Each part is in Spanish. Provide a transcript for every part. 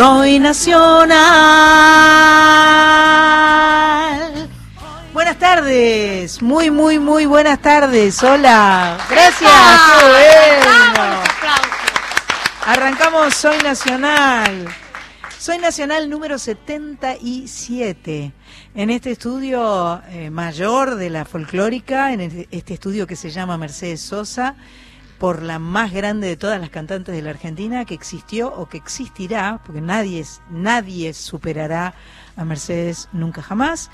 Soy nacional. Buenas tardes, muy, muy, muy buenas tardes. Hola, gracias. Bueno. Arrancamos Soy Nacional. Soy Nacional número 77. En este estudio eh, mayor de la folclórica, en el- este estudio que se llama Mercedes Sosa, por la más grande de todas las cantantes de la Argentina que existió o que existirá, porque nadie, nadie superará a Mercedes nunca jamás.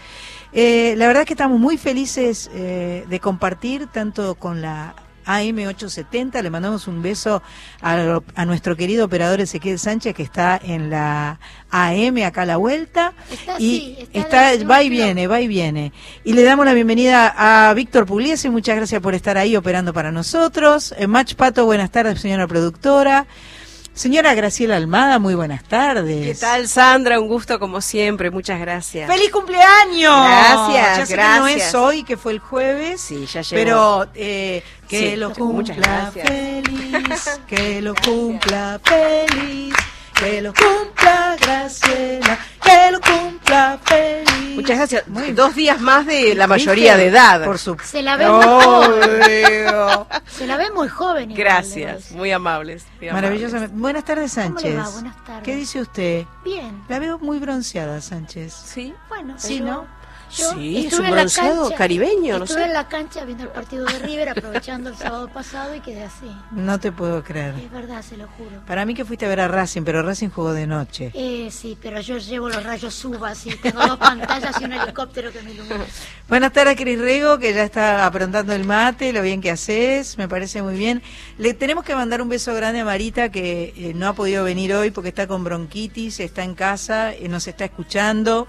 Eh, la verdad es que estamos muy felices eh, de compartir tanto con la AM870, le mandamos un beso a, a nuestro querido operador Ezequiel Sánchez que está en la AM acá a la vuelta Está y así, está va y viene, va y viene. Y le damos la bienvenida a Víctor Pugliese, muchas gracias por estar ahí operando para nosotros. Eh, Mach Pato, buenas tardes, señora productora. Señora Graciela Almada, muy buenas tardes. ¿Qué tal, Sandra? Un gusto como siempre. Muchas gracias. ¡Feliz cumpleaños! Gracias, Ya sé que no gracias. es hoy, que fue el jueves. Sí, ya llegó. Pero eh, que Sí, lo cumpla feliz, que lo cumpla feliz, que lo cumpla Graciela, que lo cumpla feliz. Muchas gracias. Muy Dos días más de la mayoría de edad. Por supuesto. Se la ve muy joven. Obvio. Se la ve muy joven. igual, Gracias. Muy amables. muy amables. Maravillosamente. Buenas tardes, ¿Cómo le Sánchez. va? Buenas tardes. ¿Qué dice usted? Bien. La veo muy bronceada, Sánchez. Sí. Bueno, Sí, pero ¿no? Yo Sí, es un bronceado cancha, caribeño, no Estuve sé. en la cancha viendo el partido de River, aprovechando el sábado pasado y quedé así. No te puedo creer. Es verdad, se lo juro. Para mí que fuiste a ver a Racing, pero Racing jugó de noche. Eh, sí, pero yo llevo los rayos subas y tengo dos pantallas y un helicóptero que me ilumina. Buenas tardes, Cris Rego, que ya está aprontando el mate, lo bien que haces, me parece muy bien. Le tenemos que mandar un beso grande a Marita, que eh, no ha podido venir hoy porque está con bronquitis, está en casa, eh, nos está escuchando.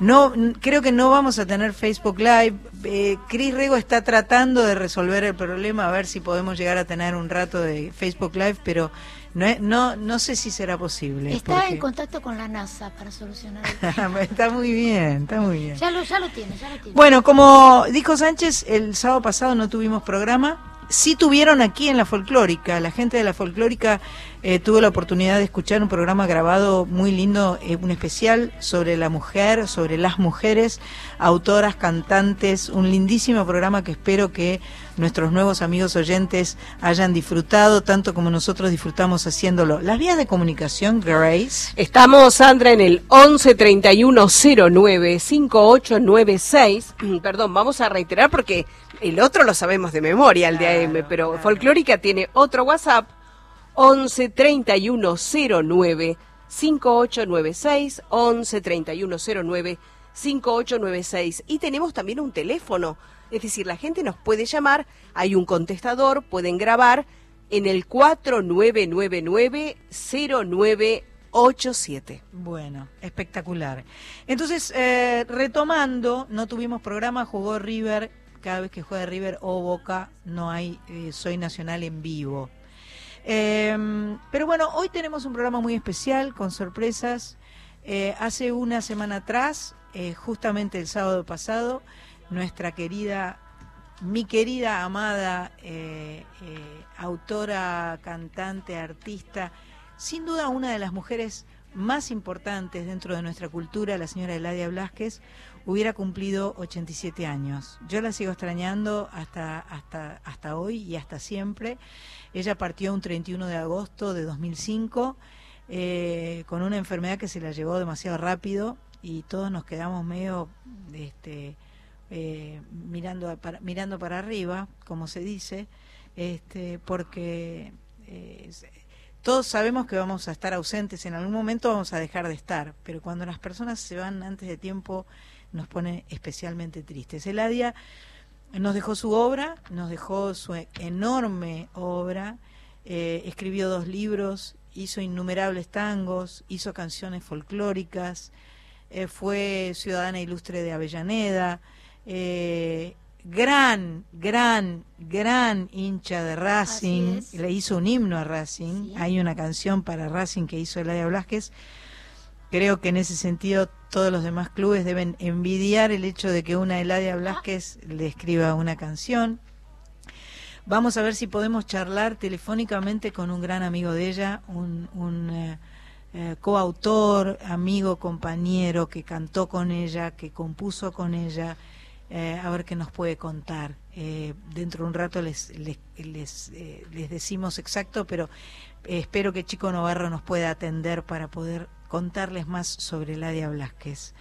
No, creo que no vamos a tener Facebook Live. Eh, Cris Rego está tratando de resolver el problema, a ver si podemos llegar a tener un rato de Facebook Live, pero no, no, no sé si será posible. Está porque- en contacto con la NASA para solucionar el está muy bien, está muy bien. Ya lo, ya lo tiene, ya lo tiene. Bueno, como dijo Sánchez, el sábado pasado no tuvimos programa. Sí tuvieron aquí en la folclórica. La gente de la folclórica eh, tuvo la oportunidad de escuchar un programa grabado muy lindo, eh, un especial sobre la mujer, sobre las mujeres, autoras, cantantes, un lindísimo programa que espero que nuestros nuevos amigos oyentes hayan disfrutado, tanto como nosotros disfrutamos haciéndolo. Las vías de comunicación, Grace. Estamos, Sandra, en el 11 31 09 5896. Perdón, vamos a reiterar porque el otro lo sabemos de memoria, el de AM, pero. Folclórica tiene otro WhatsApp. 11 31 09 5896 11 31 09 5896 y tenemos también un teléfono, es decir, la gente nos puede llamar, hay un contestador, pueden grabar en el 4999 0987. Bueno, espectacular. Entonces, eh, retomando, no tuvimos programa, jugó River, cada vez que juega River o Boca, no hay eh, Soy Nacional en vivo. Eh, pero bueno, hoy tenemos un programa muy especial, con sorpresas. Eh, hace una semana atrás, eh, justamente el sábado pasado, nuestra querida, mi querida, amada autora, cantante, artista, sin duda una de las mujeres más importantes dentro de nuestra cultura, la señora Eladia Blasquez, hubiera cumplido 87 años. Yo la sigo extrañando hasta, hasta, hasta hoy y hasta siempre. Ella partió un 31 de agosto de 2005 eh, con una enfermedad que se la llevó demasiado rápido y todos nos quedamos medio este, eh, mirando, para, mirando para arriba, como se dice, este, porque eh, todos sabemos que vamos a estar ausentes, en algún momento vamos a dejar de estar, pero cuando las personas se van antes de tiempo nos pone especialmente tristes. Eladia nos dejó su obra, nos dejó su enorme obra, eh, escribió dos libros, hizo innumerables tangos, hizo canciones folclóricas, eh, fue ciudadana ilustre de Avellaneda, eh, gran, gran, gran hincha de Racing, le hizo un himno a Racing, Sí. hay una canción para Racing que hizo Eladia Blasquez, creo que en ese sentido todos los demás clubes deben envidiar el hecho de que una Eladia Blasquez le escriba una canción. Vamos a ver si podemos charlar telefónicamente con un gran amigo de ella, un, eh, eh, coautor, amigo, compañero, que cantó con ella, que compuso con ella, eh, a ver qué nos puede contar. Dentro de un rato les, les, les, les decimos exacto, pero espero que Chico Novarro nos pueda atender para poder contarles más sobre Ladia Blasquez.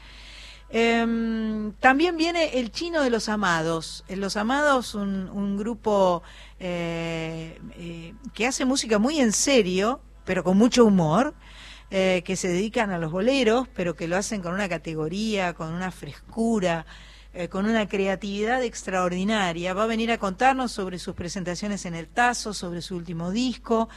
Em, también viene el chino de los amados. Los Amados, un, grupo eh, eh, que hace música muy en serio, pero con mucho humor, eh, que se dedican a los boleros, pero que lo hacen con una categoría, con una frescura, con una creatividad extraordinaria. Va a venir a contarnos sobre sus presentaciones en el Tazo, sobre su último disco.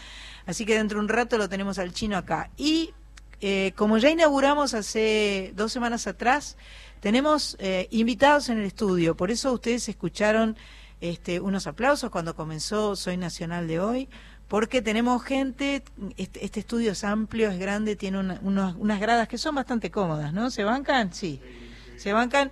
Así que dentro de un rato lo tenemos al chino acá. Y eh, como ya inauguramos hace dos semanas atrás, tenemos eh, invitados en el estudio. Por eso ustedes escucharon este, unos aplausos cuando comenzó Soy Nacional de hoy, porque tenemos gente, este, este estudio es amplio, es grande, tiene una- unos- unas gradas que son bastante cómodas, ¿no? ¿Se bancan? Sí. Se bancan.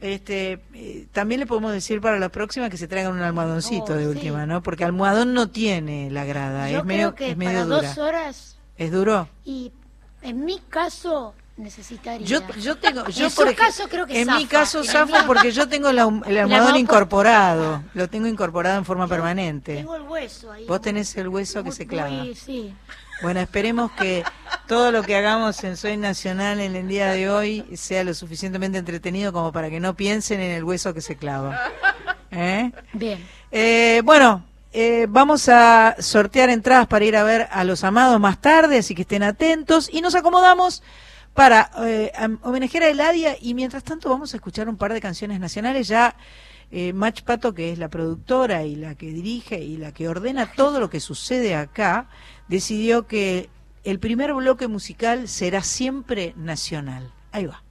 Este, eh, también le podemos decir para la próxima que se traigan un almohadoncito Oh, de sí. última, ¿no? Porque almohadón no tiene la grada, Yo es medio, que es medio para dura. dos horas, ¿Es duro? y en mi caso necesitaría. Yo, yo tengo, En yo por caso creo que en zafa. mi caso zafo porque yo tengo la- el La mano- incorporado, lo tengo incorporado en forma permanente. Tengo el hueso ahí. Vos tenés el hueso que se clava. muy- sí. Bueno, esperemos que todo lo que hagamos en Soy Nacional en el día de hoy sea lo suficientemente entretenido como para que no piensen en el hueso que se clava. ¿Eh? Bien. Eh, bueno, eh, vamos a sortear entradas para ir a ver a los amados más tarde, así que estén atentos y nos acomodamos para eh, homenajear a Eladia y mientras tanto vamos a escuchar un par de canciones nacionales ya. Eh, Mach Pato, que es la productora y la que dirige y la que ordena todo lo que sucede acá, decidió que el primer bloque musical será siempre nacional. Ahí va.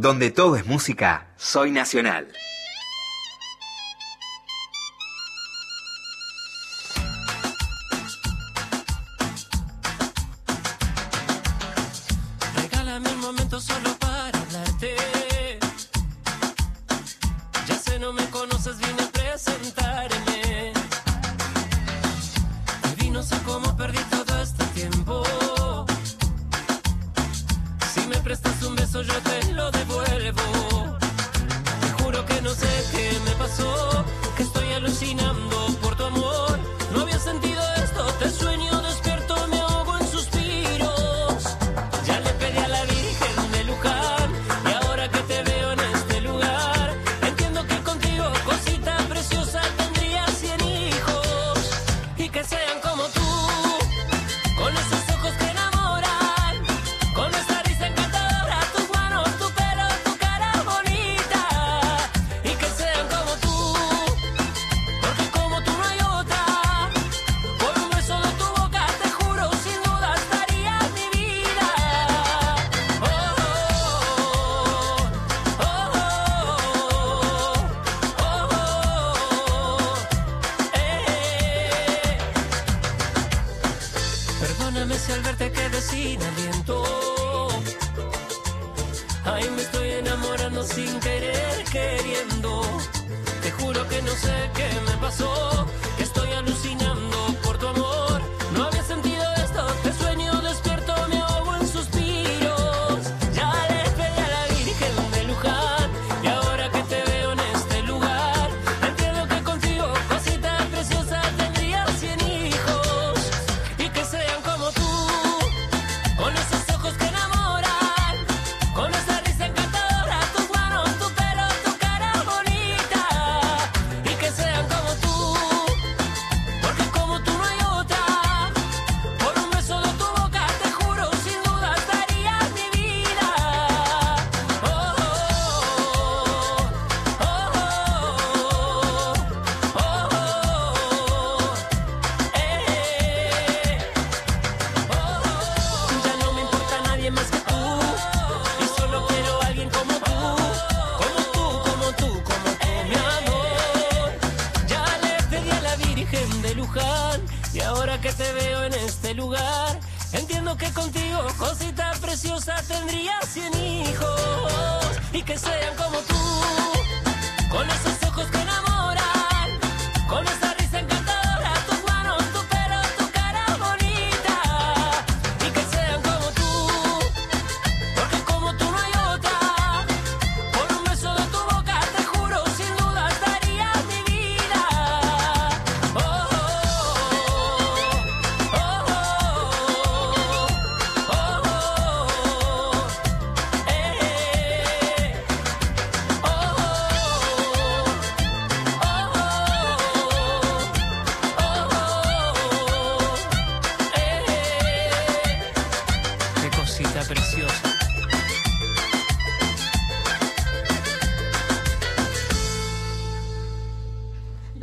Donde todo es música, soy nacional.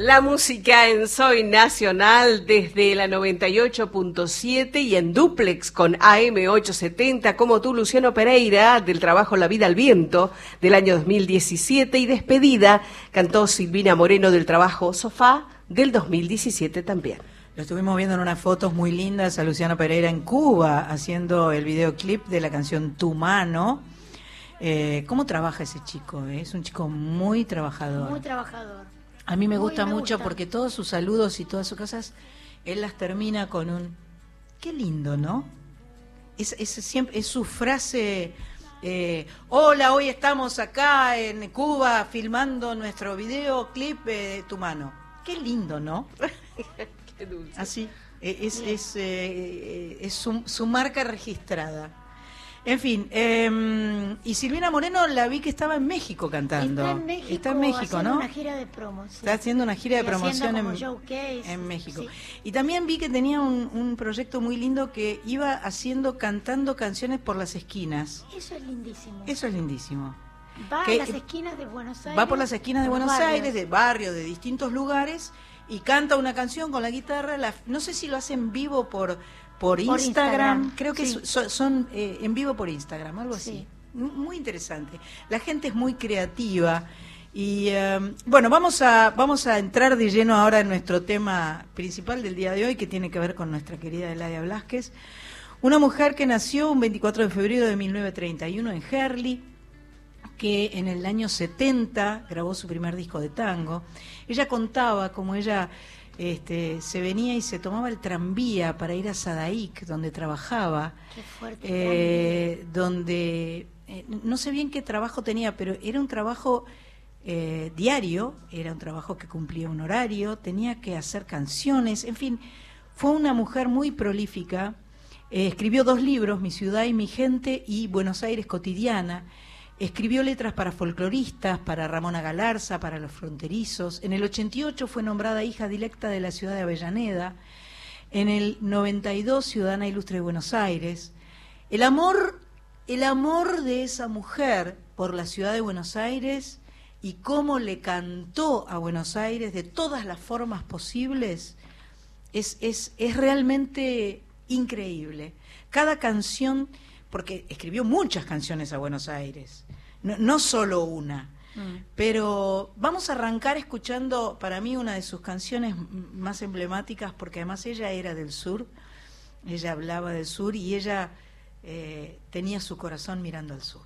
La música en Soy Nacional desde la 98.7 y en duplex con AM870, como tú, Luciano Pereira, del trabajo La Vida al Viento del año 2017 y despedida cantó Silvina Moreno del trabajo Sofá del 2017 también. Lo estuvimos viendo en unas fotos muy lindas a Luciano Pereira en Cuba haciendo el videoclip de la canción Tu Mano. Eh, ¿Cómo trabaja ese chico? eh? Es un chico muy trabajador. Muy trabajador. A mí me gusta me mucho gusta. porque todos sus saludos y todas sus cosas, él las termina con un qué lindo, ¿no? Es, es siempre es su frase. eh, Hola, hoy estamos acá en Cuba filmando nuestro videoclip eh, Tu mano. Qué lindo, ¿no? Qué dulce. Así. eh, Es, es, eh, es su, su marca registrada. En fin, eh, y Silvina Moreno la vi que estaba en México cantando. Está en México, Está en México, haciendo ¿no? una gira de promo. sí. Está haciendo una gira de Y promoción en, showcase, en México. sí. Y también vi que tenía un, un proyecto muy lindo que iba haciendo, cantando canciones por las esquinas. Eso es lindísimo. Eso es lindísimo. Va a las esquinas de Buenos Aires. Va por las esquinas de Buenos barrios. Aires, de barrios, de distintos lugares, y canta una canción con la guitarra. la- no sé si lo hace en vivo por, por, Instagram. Instagram, Creo que sí. son, eh, en vivo por Instagram, algo así. Sí. Muy interesante. La gente es muy creativa. Y eh, bueno, vamos a, vamos a entrar de lleno ahora en nuestro tema principal del día de hoy, que tiene que ver con nuestra querida Eladia Blasquez. Una mujer que nació un 24 de febrero de 1931 en Herli, que en el año 70 grabó su primer disco de tango. Ella contaba cómo ella este, se venía y se tomaba el tranvía para ir a Sadaik, donde trabajaba, Qué fuerte. eh, donde eh, no sé bien qué trabajo tenía, pero era un trabajo eh, diario, era un trabajo que cumplía un horario, tenía que hacer canciones, en fin, fue una mujer muy prolífica. Escribió dos libros, Mi ciudad y mi gente y Buenos Aires cotidiana. Escribió letras para folcloristas, para Ramona Galarza, para los fronterizos. En el 88 fue nombrada hija directa de la ciudad de Avellaneda. En el 92 ciudadana ilustre de Buenos Aires. El amor, el amor de esa mujer por la ciudad de Buenos Aires y cómo le cantó a Buenos Aires de todas las formas posibles es, es, es realmente increíble. Cada canción, porque escribió muchas canciones a Buenos Aires, no, no solo una. Pero vamos a arrancar escuchando para mí una de sus canciones más emblemáticas, porque además ella era del sur, ella hablaba del sur y ella eh, tenía su corazón mirando al sur.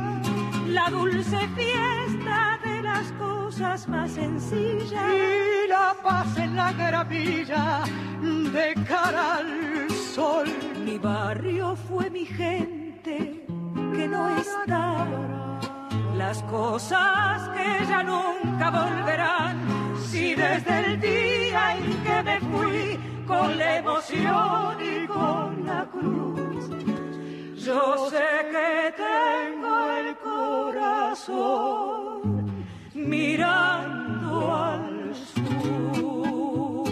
la dulce fiesta de las cosas más sencillas. Y la paz en la gravilla de cara al sol. Mi barrio fue mi gente que no está. Las cosas que ya nunca volverán. Si desde el día en que me fui con la emoción y con la cruz, yo sé que tengo el corazón mirando al sur.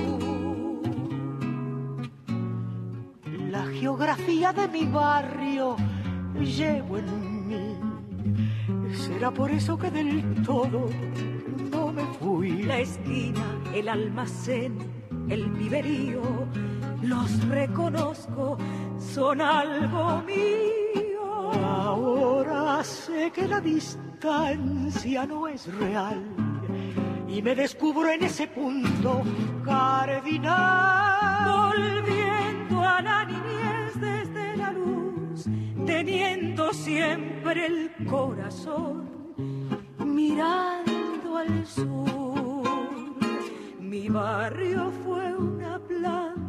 La geografía de mi barrio llevo en mí. Será por eso que del todo no me fui. La esquina, el almacén, el viverío, los reconozco, son algo mío. Ahora sé que la distancia no es real y me descubro en ese punto cardinal. Volviendo a la niñez desde la luz, teniendo siempre el corazón mirando al sur. Mi barrio fue una planta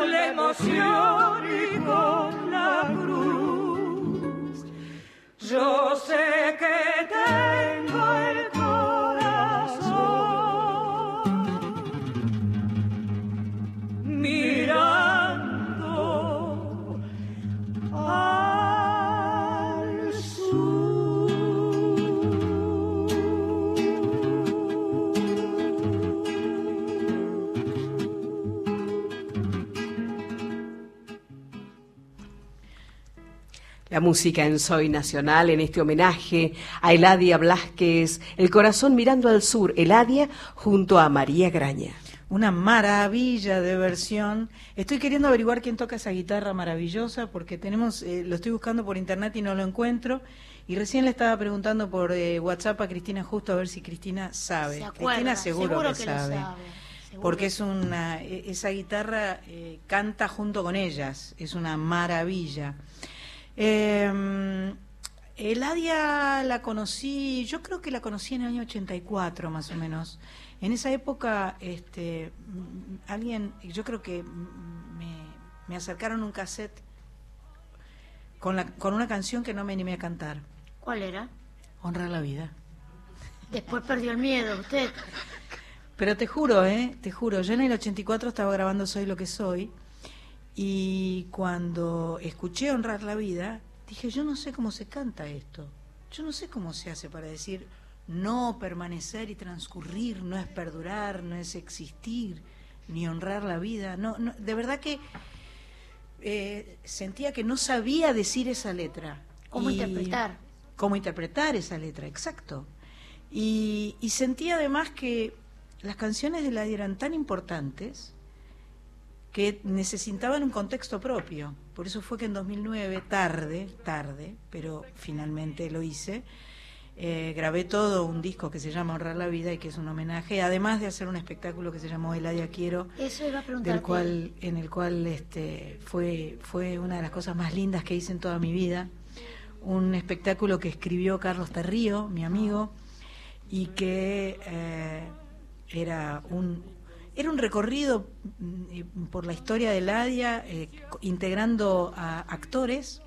con la emoción y con la cruz. Yo sé que tengo el La música en Soy Nacional, en este homenaje a Eladia Blasquez, El corazón mirando al sur, Eladia junto a María Graña. Una maravilla de versión. Estoy queriendo averiguar quién toca esa guitarra maravillosa porque tenemos, eh, lo estoy buscando por internet y no lo encuentro. Y recién le estaba preguntando por eh, WhatsApp a Cristina justo a ver si Cristina sabe. Se Cristina seguro, que, sabe. sabe, seguro. Porque es una, e- esa guitarra eh, canta junto con ellas, es una maravilla. Eh, Eladia la conocí, yo creo que la conocí en el año 84 más o menos. En esa época, este, mm, alguien, yo creo que me, me acercaron un cassette con, la, con una canción que no me animé a cantar, ¿Cuál era? Honrar la vida. Después perdió el miedo, usted. Pero te juro, ¿eh? Te juro, yo en el 84 estaba grabando Soy lo que soy y cuando escuché Honrar la vida, dije, yo no sé cómo se canta esto. Yo no sé cómo se hace para decir no permanecer y transcurrir, no es perdurar, no es existir, ni honrar la vida. No, no de verdad que eh, sentía que no sabía decir esa letra. ¿Cómo interpretar? Cómo interpretar esa letra, exacto. Y, y sentí además que las canciones de la eran tan importantes que necesitaban un contexto propio. Por eso fue que en 2009, tarde, tarde, pero finalmente lo hice, eh, grabé todo un disco que se llama Honrar la Vida y que es un homenaje, además de hacer un espectáculo que se llamó Eladia Quiero, Eso iba a del cual, en el cual este, fue, fue una de las cosas más lindas que hice en toda mi vida. Un espectáculo que escribió Carlos Terrío, mi amigo, y que eh, era un era un recorrido mm, eh, por la historia de Ladia, eh, integrando a actores,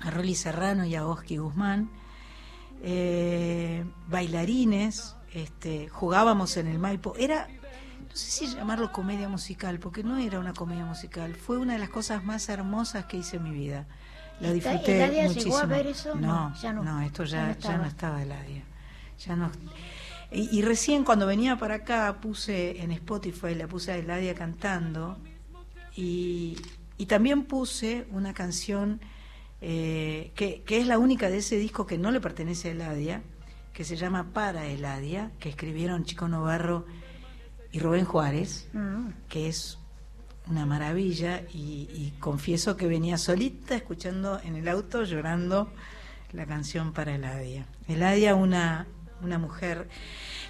a Rolly Serrano y a Oski Guzmán, eh, bailarines, este, jugábamos en el Maipo. Era, no sé si llamarlo comedia musical, porque no era una comedia musical, fue una de las cosas más hermosas que hice en mi vida. La ¿Está- disfruté Eladia llegó muchísimo. a ver eso? No, No, ya no. no, esto Ya ya, no ya estaba. no estaba Eladia. Ya no. Y, y recién cuando venía para acá puse en Spotify, la puse a Eladia cantando y, y también puse una canción eh, que, que es la única de ese disco que no le pertenece a Eladia, que se llama Para Eladia, que escribieron Chico Novarro y Rubén Juárez, Mm. que es una maravilla y, y confieso que venía solita escuchando en el auto llorando la canción para Eladia. Eladia, una, una mujer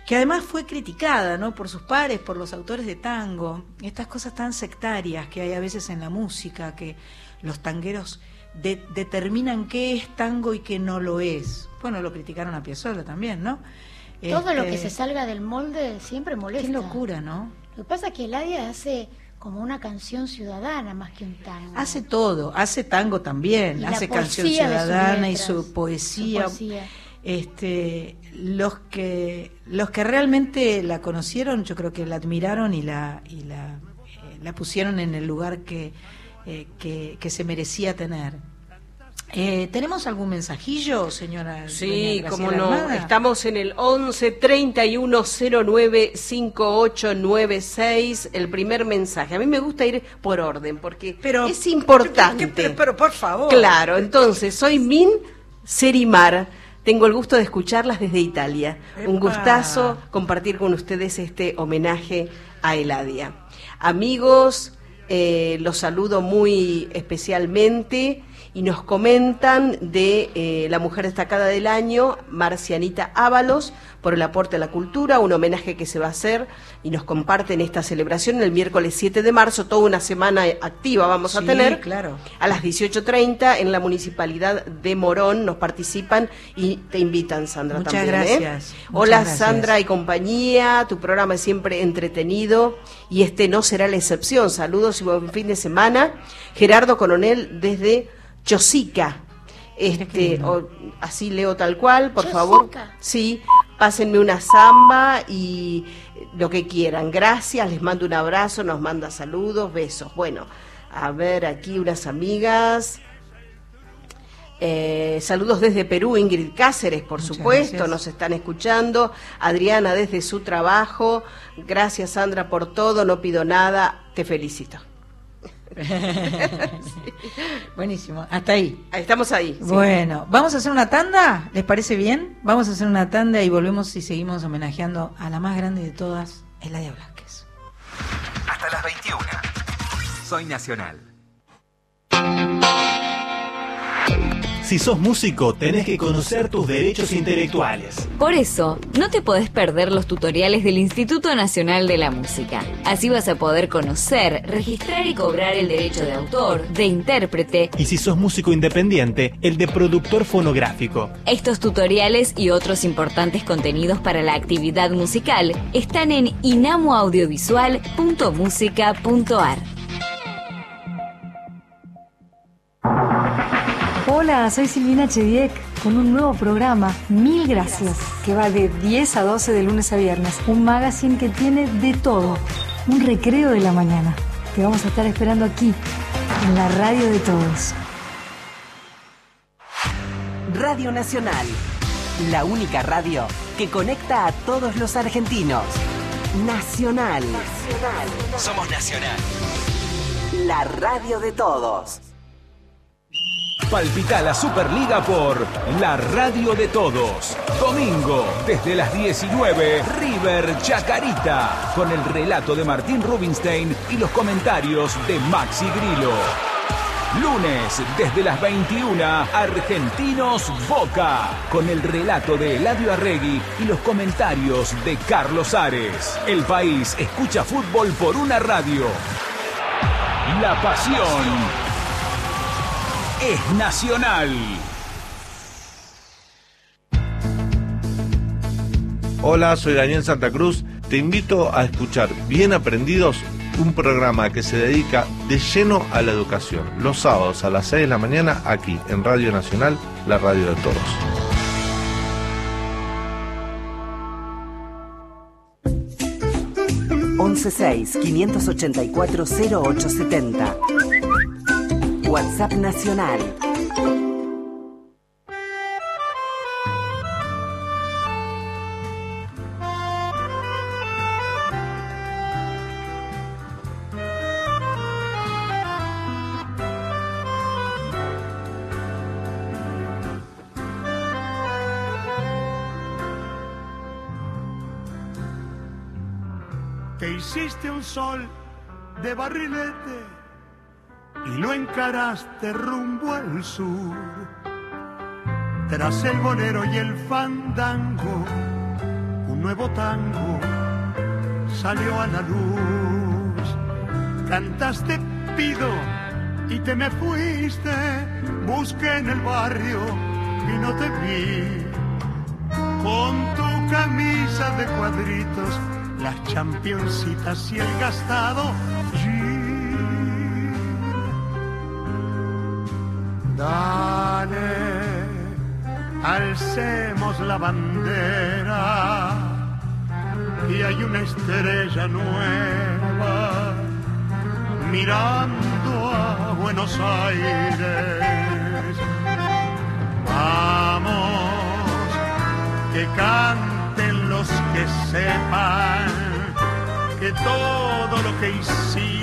que además fue criticada ¿no? por sus pares, por los autores de tango, estas cosas tan sectarias que hay a veces en la música, que los tangueros de- determinan qué es tango y qué no lo es. Bueno, lo criticaron a Piazzolla también, ¿no? Todo lo que Este, se salga del molde siempre molesta. Qué locura, ¿no? Lo que pasa es que Eladia hace como una canción ciudadana más que un tango. Hace todo, hace tango también, hace canción ciudadana y letras, su poesía. su poesía. Este, los que los que realmente la conocieron, yo creo que la admiraron y la y la, eh, la pusieron en el lugar que, eh, que que se merecía tener. Eh, ¿Tenemos algún mensajillo, señora? Sí, Graciela no. Armada? Estamos en el 11 31 09 5896. El primer mensaje. A mí me gusta ir por orden porque Pero- es importante. Pero, pero, por favor. Claro, entonces, soy Min Serimar. Tengo el gusto de escucharlas desde Italia. Un gustazo compartir con ustedes este homenaje a Eladia. Amigos, eh, los saludo muy especialmente y nos comentan de eh, la mujer destacada del año, Marcianita Ábalos, por el aporte a la cultura, un homenaje que se va a hacer y nos comparten esta celebración el miércoles 7 de marzo, toda una semana activa vamos a tener. claro. A las 18.30 en la municipalidad de Morón nos participan y te invitan, Sandra. Muchas también, ¿eh? gracias, muchas Hola, gracias. Sandra y compañía. Tu programa es siempre entretenido y este no será la excepción. Saludos y buen fin de semana. Gerardo Coronel desde Chosica. Este, o- así leo tal cual, por Chosica. favor. Sí, pásenme una samba y lo que quieran. Gracias, les mando un abrazo, nos manda saludos, besos. Bueno, a ver aquí unas amigas. Eh, saludos desde Perú, Ingrid Cáceres, por Muchas supuesto, gracias. nos están escuchando. Adriana desde su trabajo. Gracias, Sandra, por todo. No pido nada. Te felicito. Buenísimo, hasta ahí. Estamos ahí. sí. Bueno, vamos a hacer una tanda, ¿les parece bien? Vamos a hacer una tanda y volvemos y seguimos homenajeando a la más grande de todas, Eladia Blasquez. Hasta las 21. Soy Nacional. Si sos músico, tenés que conocer tus derechos intelectuales. Por eso, no te podés perder los tutoriales del Instituto Nacional de la Música. Así vas a poder conocer, registrar y cobrar el derecho de autor, de intérprete. Y si sos músico independiente, el de productor fonográfico. Estos tutoriales y otros importantes contenidos para la actividad musical están en inamoaudiovisual.musica.ar. Hola, soy Silvina Chediek con un nuevo programa, Mil Gracias, que va de 10 a 12 de lunes a viernes. Un magazine que tiene de todo, un recreo de la mañana. Te vamos a estar esperando aquí, en la radio de todos. Radio Nacional, la única radio que conecta a todos los argentinos. Nacional. Somos Nacional. La radio de todos. Palpita la Superliga por la radio de todos. Domingo, desde las 19, River Chacarita, con el relato de Martín Rubinstein y los comentarios de Maxi Grillo. Lunes, desde las 21, Argentinos Boca, con el relato de Eladio Arregui y los comentarios de Carlos Ares. El país escucha fútbol por una radio. La pasión es nacional. Hola, soy Daniel Santa Cruz. Te invito a escuchar Bien Aprendidos, un programa que se dedica de lleno a la educación. Los sábados a las 6 de la mañana aquí en Radio Nacional, la radio de todos. seis 584 0870 WhatsApp Nacional. Te hiciste un sol de barrilete y lo encaraste rumbo al sur. Tras el bolero y el fandango, un nuevo tango salió a la luz. Cantaste pido y te me fuiste, busqué en el barrio y no te vi. Con tu camisa de cuadritos, las championcitas y el gastado Dale, alcemos la bandera y hay una estrella nueva mirando a Buenos Aires. Vamos, que canten los que sepan que todo lo que hiciste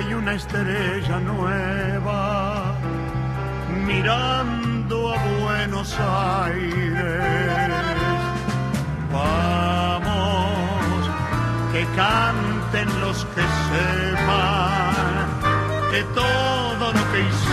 hay una estrella nueva mirando a Buenos Aires. Vamos, que canten los que sepan que todo lo que hiciste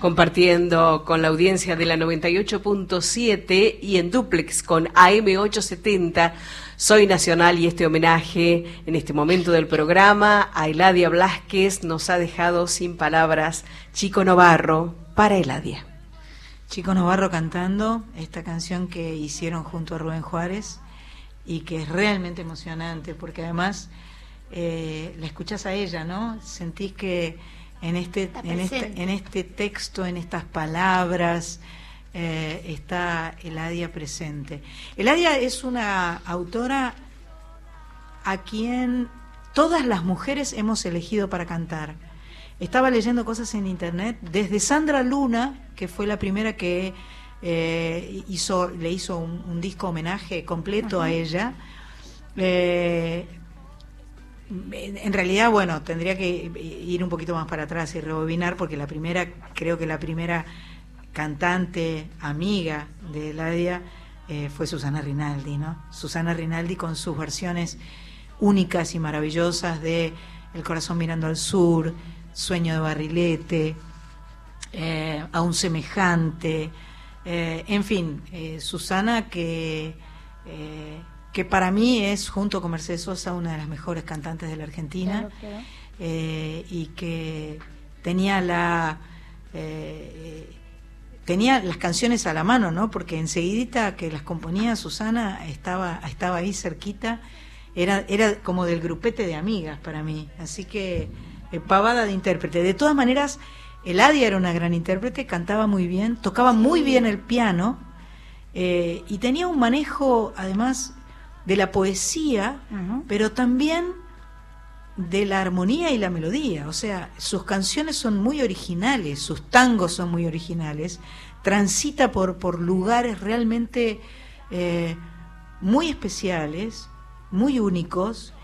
compartiendo con la audiencia de la 98.7 y en duplex con AM870. Soy Nacional y este homenaje en este momento del programa a Eladia Blasquez nos ha dejado sin palabras Chico Novarro para Eladia. Chico Novarro cantando esta canción que hicieron junto a Rubén Juárez y que es realmente emocionante porque además eh, la escuchás a ella, ¿no? Sentís que en este, en este, en este texto, en estas palabras, eh, está Eladia presente. Eladia es una autora a quien todas las mujeres hemos elegido para cantar. Estaba leyendo cosas en internet, desde Sandra Luna, que fue la primera que eh, hizo, le hizo un, un disco homenaje completo a ella. Eh, en realidad, bueno, tendría que ir un poquito más para atrás y rebobinar, porque la primera, creo que la primera cantante amiga de Eladia eh, fue Susana Rinaldi, ¿no? Susana Rinaldi con sus versiones únicas y maravillosas de El corazón mirando al sur, Sueño de barrilete, eh, a un semejante, eh, en fin, eh, Susana que, eh, que para mí es, junto con Mercedes Sosa, una de las mejores cantantes de la Argentina Claro, claro. eh, y que tenía la eh, tenía las canciones a la mano, ¿no? Porque enseguidita que las componía Susana estaba estaba ahí cerquita, era era como del grupete de amigas para mí, así que eh, pavada de intérprete. De todas maneras, Eladia era una gran intérprete, cantaba muy bien, tocaba muy bien el piano eh, y tenía un manejo, además, de la poesía, pero también de la armonía y la melodía. O sea, sus canciones son muy originales, sus tangos son muy originales, transita por, por lugares realmente eh, muy especiales, muy únicos,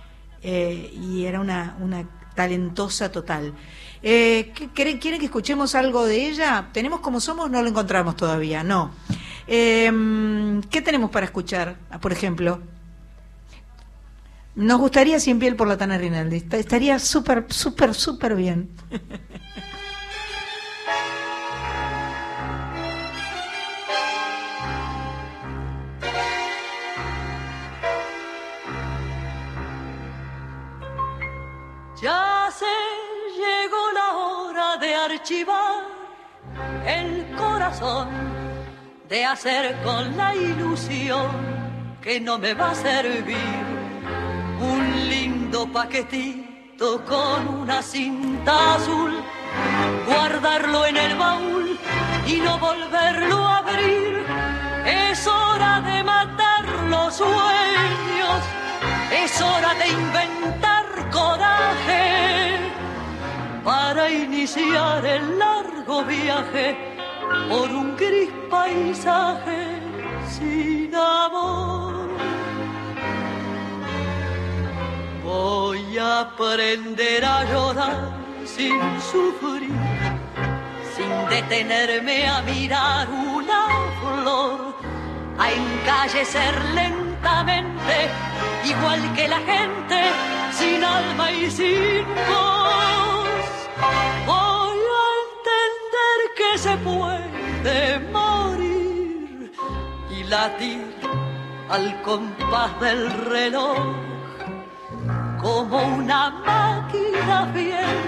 eh, y era una, una talentosa total. Eh, ¿qué- quere- ¿Quieren que escuchemos algo de ella? ¿Tenemos como somos? No lo encontramos todavía, no. Eh, ¿Qué tenemos para escuchar, por ejemplo? Nos gustaría Cien piel por la Tana Rinaldi. Est- Estaría súper, súper, súper bien. Ya se llegó la hora de archivar el corazón, de hacer con la ilusión que no me va a servir lindo paquetito con una cinta azul, guardarlo en el baúl y no volverlo a abrir. Es hora de matar los sueños, es hora de inventar coraje para iniciar el largo viaje por un gris paisaje sin amor. Voy a aprender a llorar sin sufrir, sin detenerme a mirar una flor, a encallecer lentamente, igual que la gente, sin alma y sin voz. Voy a entender que se puede morir y latir al compás del reloj como una máquina fiel,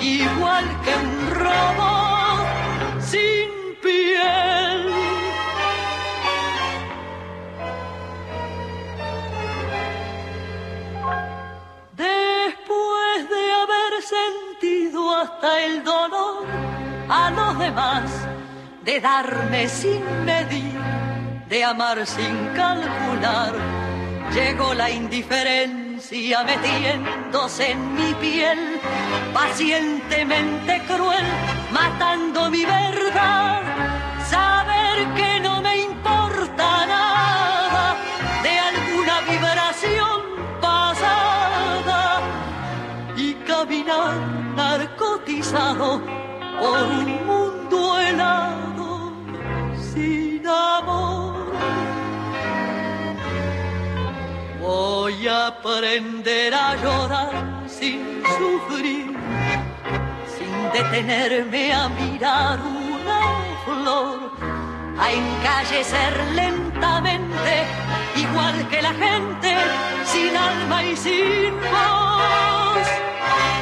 igual que un robot sin piel. Después de haber sentido hasta el dolor a los demás, de darme sin medir, de amar sin calcular, llegó la indiferencia metiéndose en mi piel, pacientemente cruel, matando mi verdad, saber que no me importa nada de alguna vibración pasada y caminar narcotizado por un mundo helado sin amor. Voy a aprender a llorar sin sufrir, sin detenerme a mirar una flor, a encallecer lentamente, igual que la gente, sin alma y sin voz.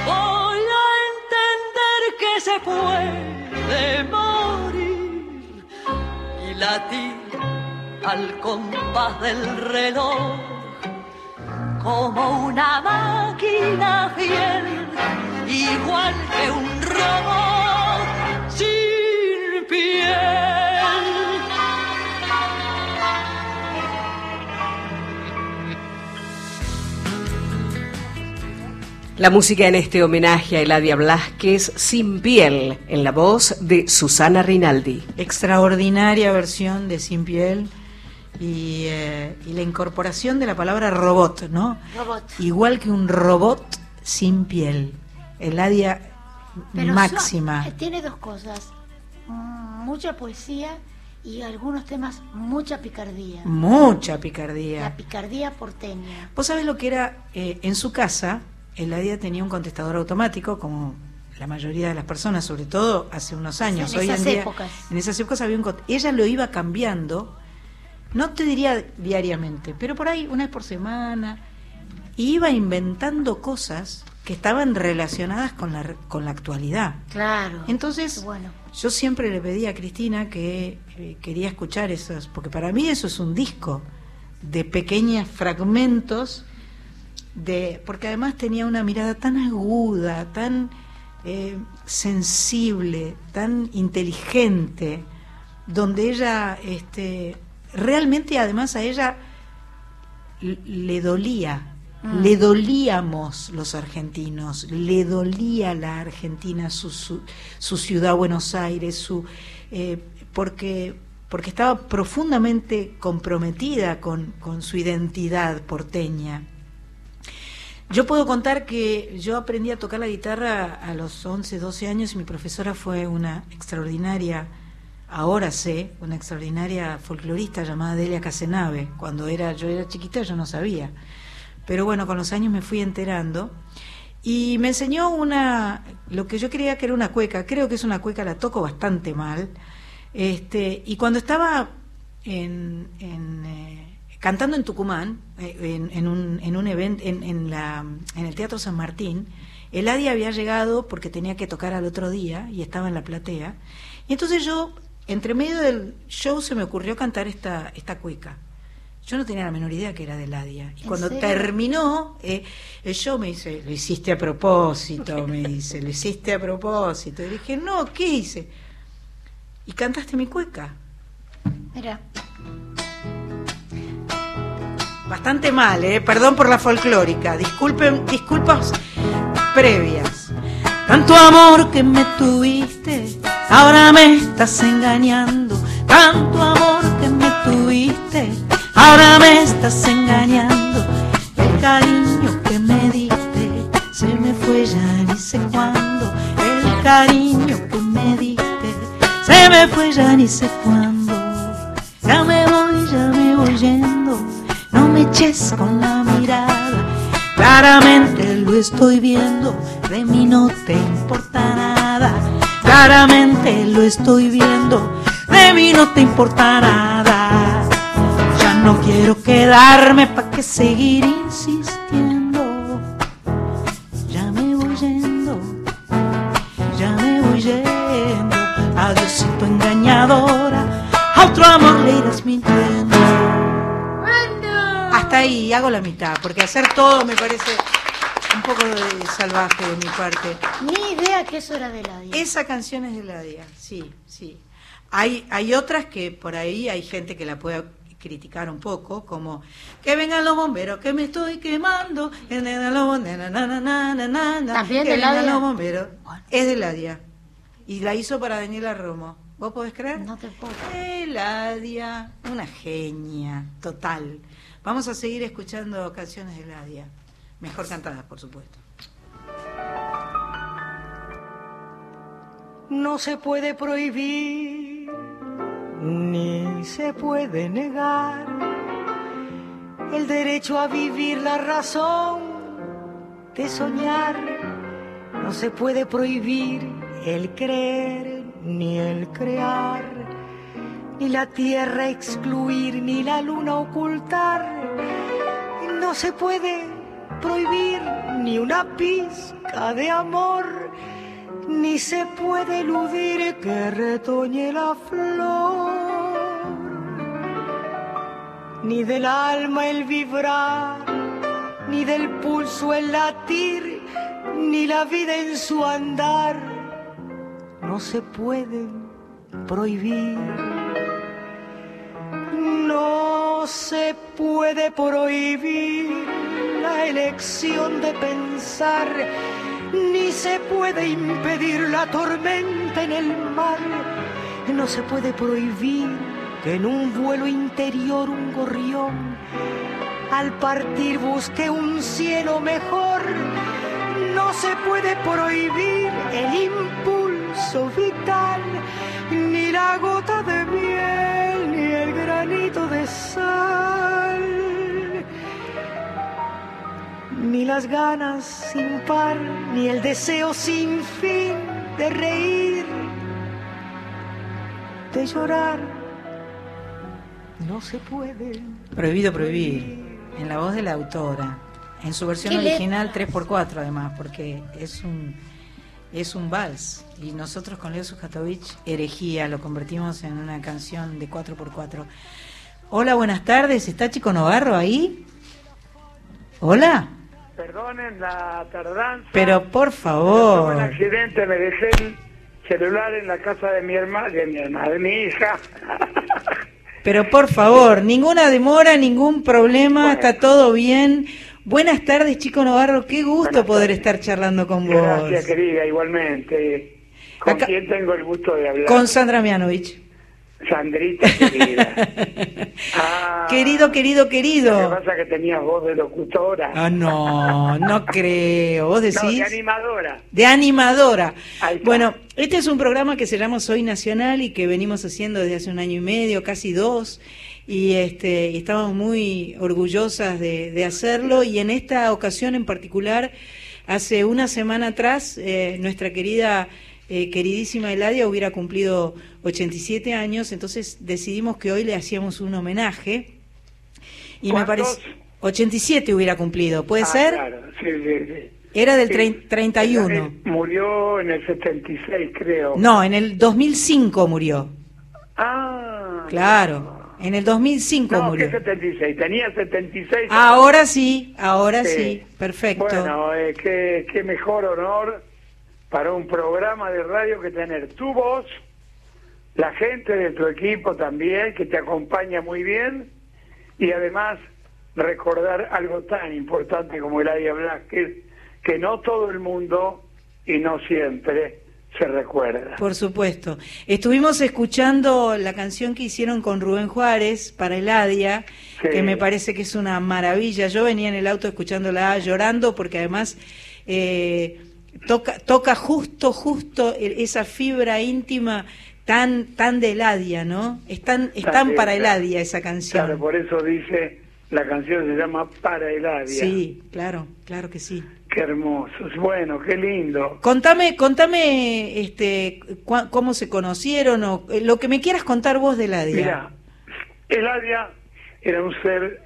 Voy a entender que se puede morir y latir al compás del reloj como una máquina fiel, igual que un robot sin piel. La música en este homenaje a Eladia Blasquez, Sin piel, en la voz de Susana Rinaldi. Extraordinaria versión de Sin piel y, eh, y la incorporación de la palabra robot, ¿no? Robot. Igual que un robot sin piel. Eladia Pero máxima. eh, tiene dos cosas. Mucha poesía y algunos temas, mucha picardía. Mucha picardía. La picardía porteña. Vos sabés lo que era eh, en su casa, Eladia tenía un contestador automático, como la mayoría de las personas, sobre todo hace unos años. En Hoy esas en día, épocas. En esas épocas había un Ella lo iba cambiando, no te diría diariamente, pero por ahí una vez por semana, y iba inventando cosas que estaban relacionadas con la, con la actualidad. Claro. Entonces, Bueno. yo siempre le pedí a Cristina que eh, quería escuchar esos, porque para mí eso es un disco de pequeños fragmentos, de, porque además tenía una mirada tan aguda, tan eh, sensible, tan inteligente, donde ella, este, realmente además a ella le dolía, Mm. le dolíamos los argentinos, le dolía la Argentina, su, su, su ciudad Buenos Aires, su, eh, porque, porque estaba profundamente comprometida con, con su identidad porteña. Yo puedo contar que yo aprendí a tocar la guitarra a los 11, 12 años y mi profesora fue una extraordinaria, ahora sé, una extraordinaria folclorista llamada Delia Casenave. Cuando era, yo era chiquita yo no sabía. Pero bueno, con los años me fui enterando y me enseñó una, lo que yo creía que era una cueca, creo que es una cueca, la toco bastante mal. Este, y cuando estaba en, en, eh, cantando en Tucumán, eh, en, un, en un evento, en, en el Teatro San Martín, Eladia había llegado porque tenía que tocar al otro día y estaba en la platea. Y entonces yo, entre medio del show, se me ocurrió cantar esta, esta cueca. Yo no tenía la menor idea que era de Eladia. Y ¿En cuando serio? terminó eh, el show me dice, lo hiciste a propósito, me dice, lo hiciste a propósito. Y dije, no, ¿qué hice? Y cantaste mi cueca. Mira. Bastante mal, ¿eh? Perdón por la folclórica. Disculpen, disculpas previas. Tanto amor que me tuviste, ahora me estás engañando. Tanto amor que me tuviste, ahora me estás engañando. El cariño que me diste se me fue ya ni sé cuándo. El cariño que me diste se me fue ya ni sé cuándo. Ya me voy, ya me voy yendo. No me eches con la mirada. Claramente lo estoy viendo. De mí no te importa nada. Claramente lo estoy viendo, de mí no te importa nada. Ya no quiero quedarme pa' que seguir insistiendo. Ya me voy yendo, ya me voy yendo. Adiosito engañadora, a otro amor le irás mintiendo. Hasta ahí hago la mitad, porque hacer todo me parece un poco de salvaje de mi parte. Ni idea que eso era de la día. Esa canción es de la día, sí, sí. Hay, hay otras que por ahí hay gente que la puede criticar un poco, como que vengan los bomberos, que me estoy quemando, que vengan los bomberos, ¿También que de vengan Ladia? los bomberos. Es de Ladia. Y la hizo para Daniela Romo. ¿Vos podés creer? No te puedo. Eladia, una genia, total. Vamos a seguir escuchando canciones de Ladia. Mejor cantadas, por supuesto. No se puede prohibir, ni se puede negar el derecho a vivir la razón de soñar. No se puede prohibir el creer, ni el crear, ni la tierra excluir, ni la luna ocultar. No se puede prohibir ni una pizca de amor ni se puede eludir que retoñe la flor, ni del alma el vibrar, ni del pulso el latir, ni la vida en su andar, no se pueden prohibir. No se puede prohibir la elección de pensar ni se puede impedir la tormenta en el mar, no se puede prohibir que en un vuelo interior un gorrión al partir busque un cielo mejor, no se puede prohibir el impulso vital, ni la gota de granito de sal ni las ganas sin par, ni el deseo sin fin de reír, de llorar. No se puede. Prohibido prohibir, en la voz de la autora, en su versión original 3x4 además, porque es un es un vals y nosotros con Leo Sujatovich herejía lo convertimos en una canción de 4x4. Hola, buenas tardes, ¿está Chico Novarro ahí? Hola, Perdonen la tardanza. pero por Tuve un favor. accidente, me dejé el celular en la casa de mi hermana, de mi hermana, de mi hija. Pero por favor, ninguna demora, ningún problema, está todo bien. Buenas tardes, Chico Novarro, qué gusto poder estar charlando con vos. Gracias, querida, igualmente. ¿Con quién tengo el gusto de hablar? Con Sandra Mianovich. Sandrita, querida. Ah, Querido, querido, Lo que querido. pasa es que tenías voz de locutora. Ah, no, no creo. ¿Vos No, decís? de animadora. De animadora. Bueno, este es un programa que se llama Soy Nacional y que venimos haciendo desde hace un año y medio, casi dos, y este y estamos muy orgullosas de, de hacerlo. Y en esta ocasión en particular, hace una semana atrás, eh, nuestra querida, eh, queridísima Eladia hubiera cumplido 87 años, entonces decidimos que hoy le hacíamos un homenaje. Y me parece 87 hubiera cumplido, ¿puede Ah, ser? Claro, sí, sí, sí. Era del Sí. trein- 31. Él Murió en el 76, creo. No, en el 2005 murió. Ah. Claro, en el 2005 No, murió. que 76. Tenía 76. Ahora sí, ahora Sí. sí, perfecto. Bueno, eh, qué, qué mejor honor para un programa de radio que tener tu voz, la gente de tu equipo también, que te acompaña muy bien, y además recordar algo tan importante como Eladia Blasquez, que no todo el mundo y no siempre se recuerda. Por supuesto. Estuvimos escuchando la canción que hicieron con Rubén Juárez para Eladia, Sí. que me parece que es una maravilla. Yo venía en el auto escuchándola llorando porque además eh, toca, toca justo, justo esa fibra íntima tan, tan de Eladia, ¿no? Es tan, es tan para. Eladia esa canción. Claro, por eso dice, la canción se llama Para Eladia. Sí, claro, claro que sí. Qué hermosos. Bueno, qué lindo. Contame, contame este, cómo se conocieron o eh, lo que me quieras contar vos de la Mira, Eladia era un ser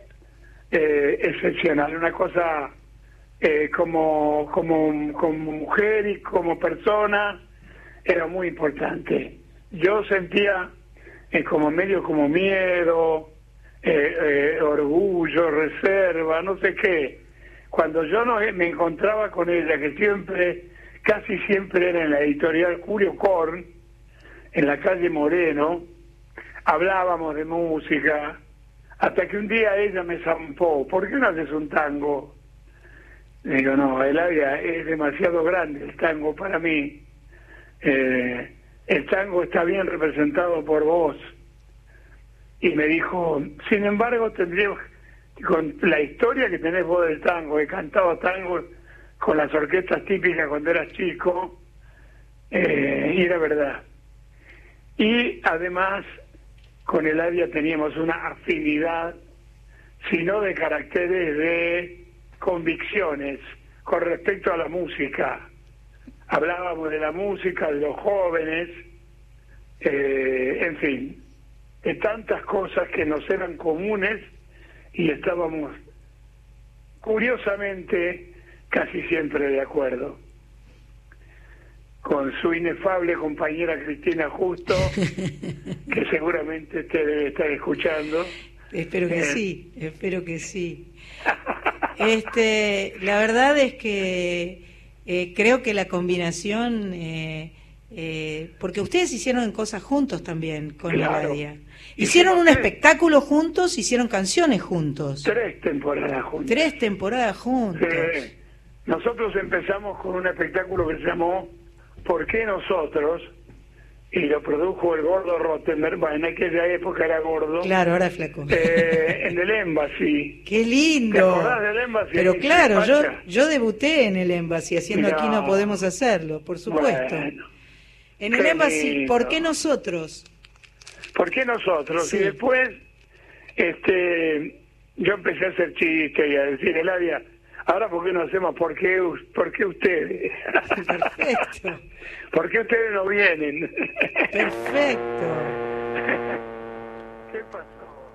eh, excepcional, una cosa eh, como, como, como mujer y como persona era muy importante. Yo sentía eh, como medio como miedo, eh, orgullo, reserva, no sé qué. Cuando yo no me encontraba con ella, que siempre, casi siempre era en la editorial Curio Korn, en la calle Moreno, hablábamos de música, hasta que un día ella me zampó, ¿por qué no haces un tango? Le digo, no, Eladia, es demasiado grande el tango para mí. Eh, el tango está bien representado por vos. Y me dijo, sin embargo, tendría, con la historia que tenés vos del tango, he cantado tango con las orquestas típicas cuando eras chico, eh, y era verdad. Y además, con Eladia teníamos una afinidad, si no de caracteres, de convicciones con respecto a la música. Hablábamos de la música, de los jóvenes, eh, en fin, de tantas cosas que nos eran comunes y estábamos curiosamente casi siempre de acuerdo. Con su inefable compañera Cristina Justo, que seguramente usted debe estar escuchando. Espero que Eh, sí, espero que sí. Este, la verdad es que eh, creo que la combinación, eh, eh, porque ustedes hicieron cosas juntos también con Claro. Eladia. Hicieron un espectáculo juntos, hicieron canciones juntos. Tres temporadas juntos. Tres temporadas juntos. Nosotros empezamos con un espectáculo que se llamó ¿Por qué nosotros? Y lo produjo el gordo Rottenberg, bueno, en aquella época era gordo. Claro, ahora es flaco. Eh, en el Embassy. Qué ¿Te lindo. acordás del Embassy? Pero claro, yo, yo debuté en el Embassy, haciendo aquí no podemos hacerlo, por supuesto. Bueno, en el Embassy, lindo. ¿por qué nosotros? ¿Por qué nosotros? Sí. Y después, este, yo empecé a hacer chistes y a decir, Eladia, ahora ¿por qué no hacemos? ¿Por qué, por qué ustedes? Perfecto. ¿Por qué ustedes no vienen? Perfecto. ¿Qué pasó?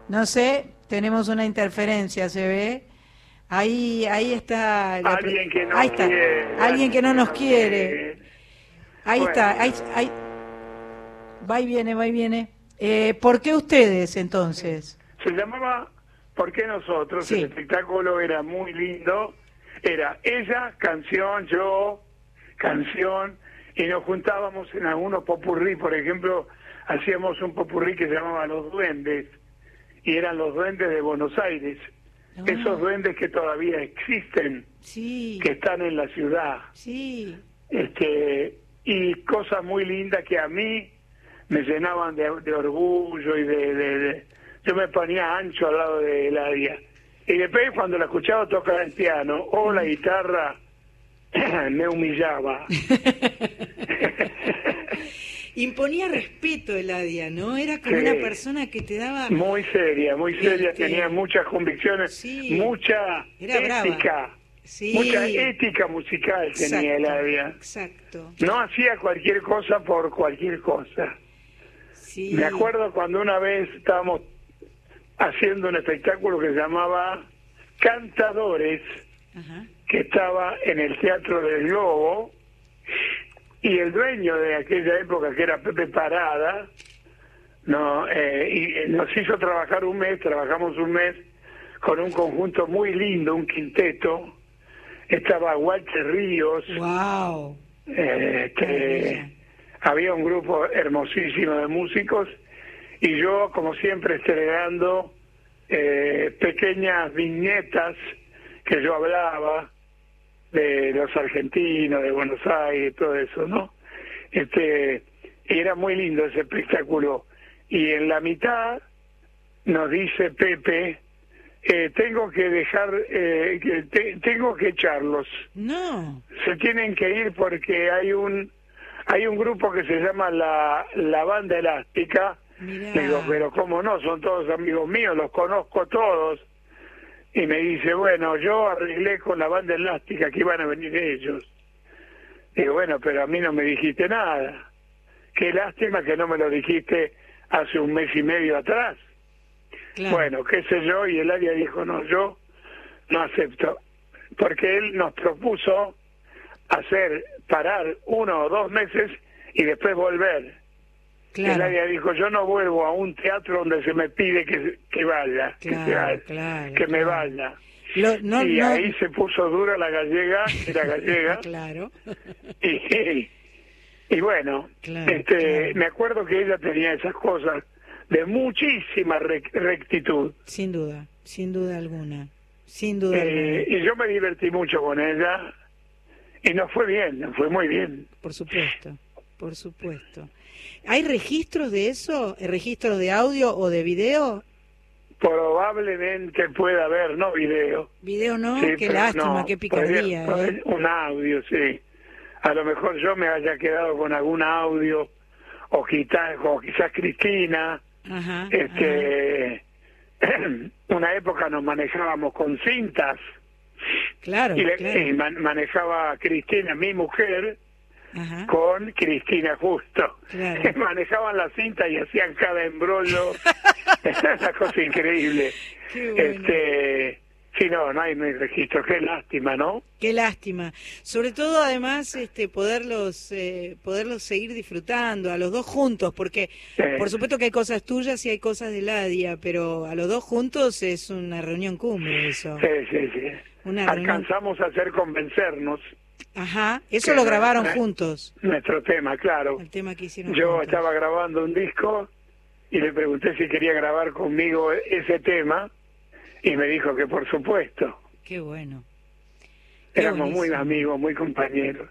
No sé, tenemos una interferencia, se ve. Ahí, ahí está. la- Alguien que no ahí está. quiere. Alguien que no nos quiere. Ahí Bueno. está. Ahí, ahí- Va y viene, va y viene. Eh, ¿Por qué ustedes entonces? Se llamaba ¿Por qué nosotros? Sí. El espectáculo era muy lindo. Era ella, canción, yo, canción, y nos juntábamos en algunos popurrí, por ejemplo, hacíamos un popurrí que se llamaba Los Duendes, y eran los duendes de Buenos Aires. Esos duendes que todavía existen, Sí, que están en la ciudad. sí. este y cosas muy lindas que a mí me llenaban de, de orgullo y de, de- de- yo me ponía ancho al lado de Eladia y después cuando la escuchaba tocar el piano o la guitarra me humillaba Imponía respeto Eladia, ¿no? Era como Sí. una persona que te daba... muy seria muy seria Este, tenía muchas convicciones sí. mucha Era brava. ética Sí. mucha ética musical tenía Exacto, Eladia Exacto. no hacía cualquier cosa por cualquier cosa Sí. Me acuerdo cuando una vez estábamos haciendo un espectáculo que se llamaba Cantadores, Ajá. que estaba en el Teatro del Globo, y el dueño de aquella época, que era Pepe Parada, no, eh, y eh, nos hizo trabajar un mes, trabajamos un mes con un conjunto muy lindo, un quinteto. Estaba Walter Ríos, Wow. eh, este, había un grupo hermosísimo de músicos y yo, como siempre, estrenando eh, pequeñas viñetas que yo hablaba de los argentinos, de Buenos Aires, todo eso, ¿no? Este, y era muy lindo ese espectáculo. Y en la mitad nos dice Pepe, eh, tengo que dejar, eh, que te- tengo que echarlos No. se tienen que ir porque hay un hay un grupo que se llama la, la banda elástica Mirá. digo pero cómo no son todos amigos míos los conozco todos y me dice, bueno, yo arreglé con la banda elástica que iban a venir ellos. Digo, bueno, pero a mí no me dijiste nada. Qué lástima que no me lo dijiste hace un mes y medio atrás. Bueno, qué sé yo, y el área dijo, no, yo no acepto. Porque él nos propuso hacer, parar uno o dos meses y después volver. El área dijo, yo no vuelvo a un teatro donde se me pide que, que vaya, que, se- que me vaya. Lo- no- y no- ahí se puso dura la gallega, era gallega. claro. y, y bueno, este, me acuerdo que ella tenía esas cosas de muchísima rec- rectitud. Sin duda, sin duda alguna. Sin duda Eh, alguna. y yo me divertí mucho con ella y nos fue bien, nos fue muy bien. Por supuesto, por supuesto. ¿Hay registros de eso? ¿Registros de audio o de video? Probablemente pueda haber, no video. Video no, Sí, qué lástima, no, qué picardía. podría- ¿eh? Un audio, sí. A lo mejor yo me haya quedado con algún audio, o quizás, o quizás Cristina. Ajá, este Una época nos manejábamos con cintas. Claro, y, le- claro. y man- manejaba Cristina, mi mujer, Ajá. con Cristina Justo. Claro. Manejaban la cinta y hacían cada embrollo. es una cosa increíble. Qué bueno. Este, sí, no, no hay, no hay registro. Qué lástima, ¿no? Qué lástima. Sobre todo, además, este, poderlos, eh, poderlos seguir disfrutando a los dos juntos, porque por supuesto que hay cosas tuyas y hay cosas de Ladia, pero a los dos juntos es una reunión cumbre eso. Sí, sí, sí. Una reunión. Alcanzamos a hacer convencernos. Ajá, eso lo grabaron juntos, Nuestro tema, claro. el tema que hicieron Yo juntos. estaba grabando un disco y le pregunté si quería grabar conmigo ese tema y me dijo que por supuesto. Qué bueno. Qué Éramos muy amigos, muy compañeros.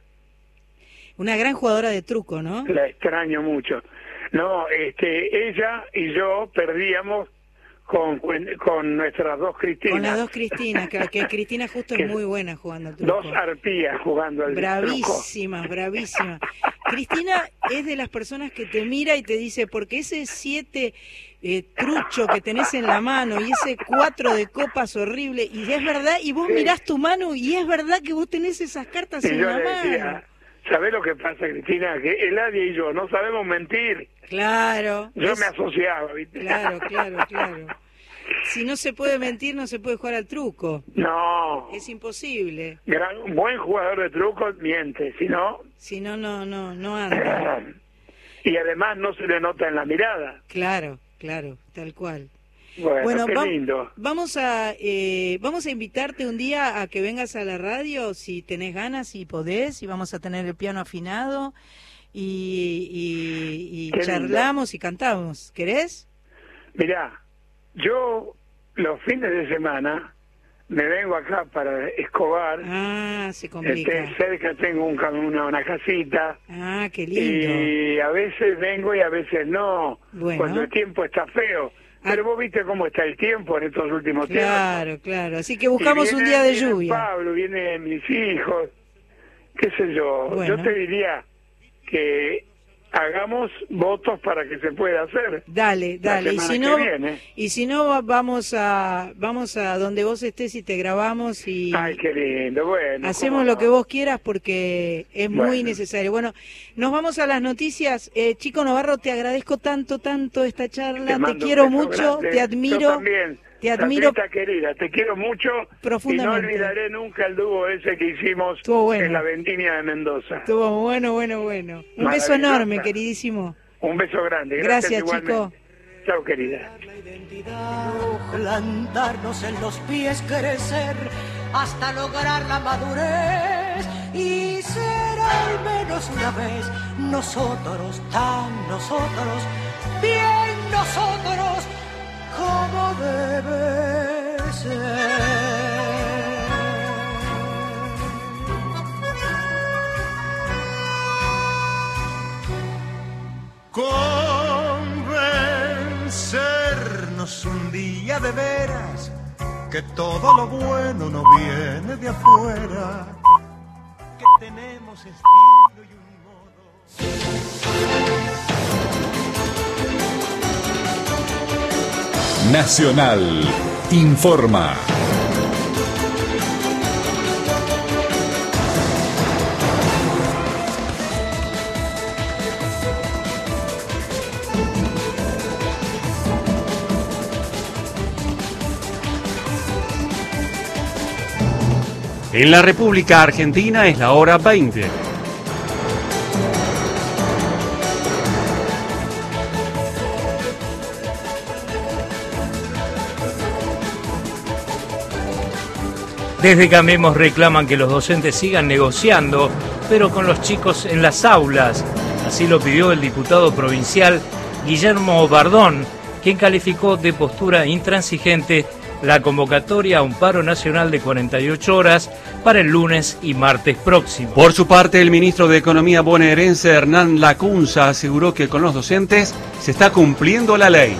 Una gran jugadora de truco, ¿no? La extraño mucho. No, este, ella y yo perdíamos con, con nuestras dos Cristinas. Con las dos Cristinas, que, que Cristina justo es muy buena jugando al truco. Dos arpías jugando al truco. Bravísimas, bravísimas. Cristina es de las personas que te mira y te dice, porque ese siete eh, trucho que tenés en la mano y ese cuatro de copas horrible, y es verdad, y vos mirás tu mano y es verdad que vos tenés esas cartas Y en yo la le mano. decía, ¿sabés lo que pasa, Cristina? Que Eladia y yo no sabemos mentir. Claro. Yo es- me asociaba, ¿viste? Claro, claro, claro. Si no se puede mentir, no se puede jugar al truco. No. Es imposible. Gran, un buen jugador de trucos miente, si no... Si no, no, no, no anda. y además no se le nota en la mirada. Claro, claro, tal cual. Bueno, qué va- lindo. Vamos a eh, vamos a invitarte un día a que vengas a la radio si tenés ganas y podés y vamos a tener el piano afinado y, y- y Qué lindo. charlamos y cantamos. ¿Querés? Mirá, yo los fines de semana me vengo acá para Escobar. Ah, se complica. Este, cerca tengo un, una, una casita. Ah, qué lindo. Y a veces vengo y a veces no, Bueno. cuando el tiempo está feo. Pero vos viste cómo está el tiempo en estos últimos tiempos. Claro, claro. Así que buscamos un día de viene lluvia. Pablo, vienen mis hijos, qué sé yo. Bueno. Yo te diría que hagamos votos para que se pueda hacer. Dale, dale. Y si no, y si no va- vamos a vamos a donde vos estés y te grabamos y Ay, qué lindo, bueno. hacemos lo no. que vos quieras porque es muy necesario. Bueno, nos vamos a las noticias. Eh, Chico Navarro, te agradezco tanto, tanto esta charla. Te, quiero mucho, grande. te Yo admiro. también. Te admiro Sandrita querida, te quiero mucho Profundamente. y no olvidaré nunca el dúo ese que hicimos bueno. en la vendimia de Mendoza. Estuvo bueno, bueno, bueno. Un beso enorme, queridísimo. Un beso grande. Gracias, Gracias, chico. Chao, querida. plantarnos en los pies, crecer hasta lograr la madurez y ser al menos una vez nosotros, tan nosotros, bien nosotros, como debe Convencernos un día de veras que todo lo bueno no viene de afuera, que tenemos estilo y un Nacional informa. En la República Argentina es la hora 20. Desde Cambiemos reclaman que los docentes sigan negociando, pero con los chicos en las aulas. Así lo pidió el diputado provincial Guillermo Bardón, quien calificó de postura intransigente la convocatoria a un paro nacional de 48 horas para el lunes y martes próximo. Por su parte, el ministro de Economía bonaerense Hernán Lacunza aseguró que con los docentes se está cumpliendo la ley.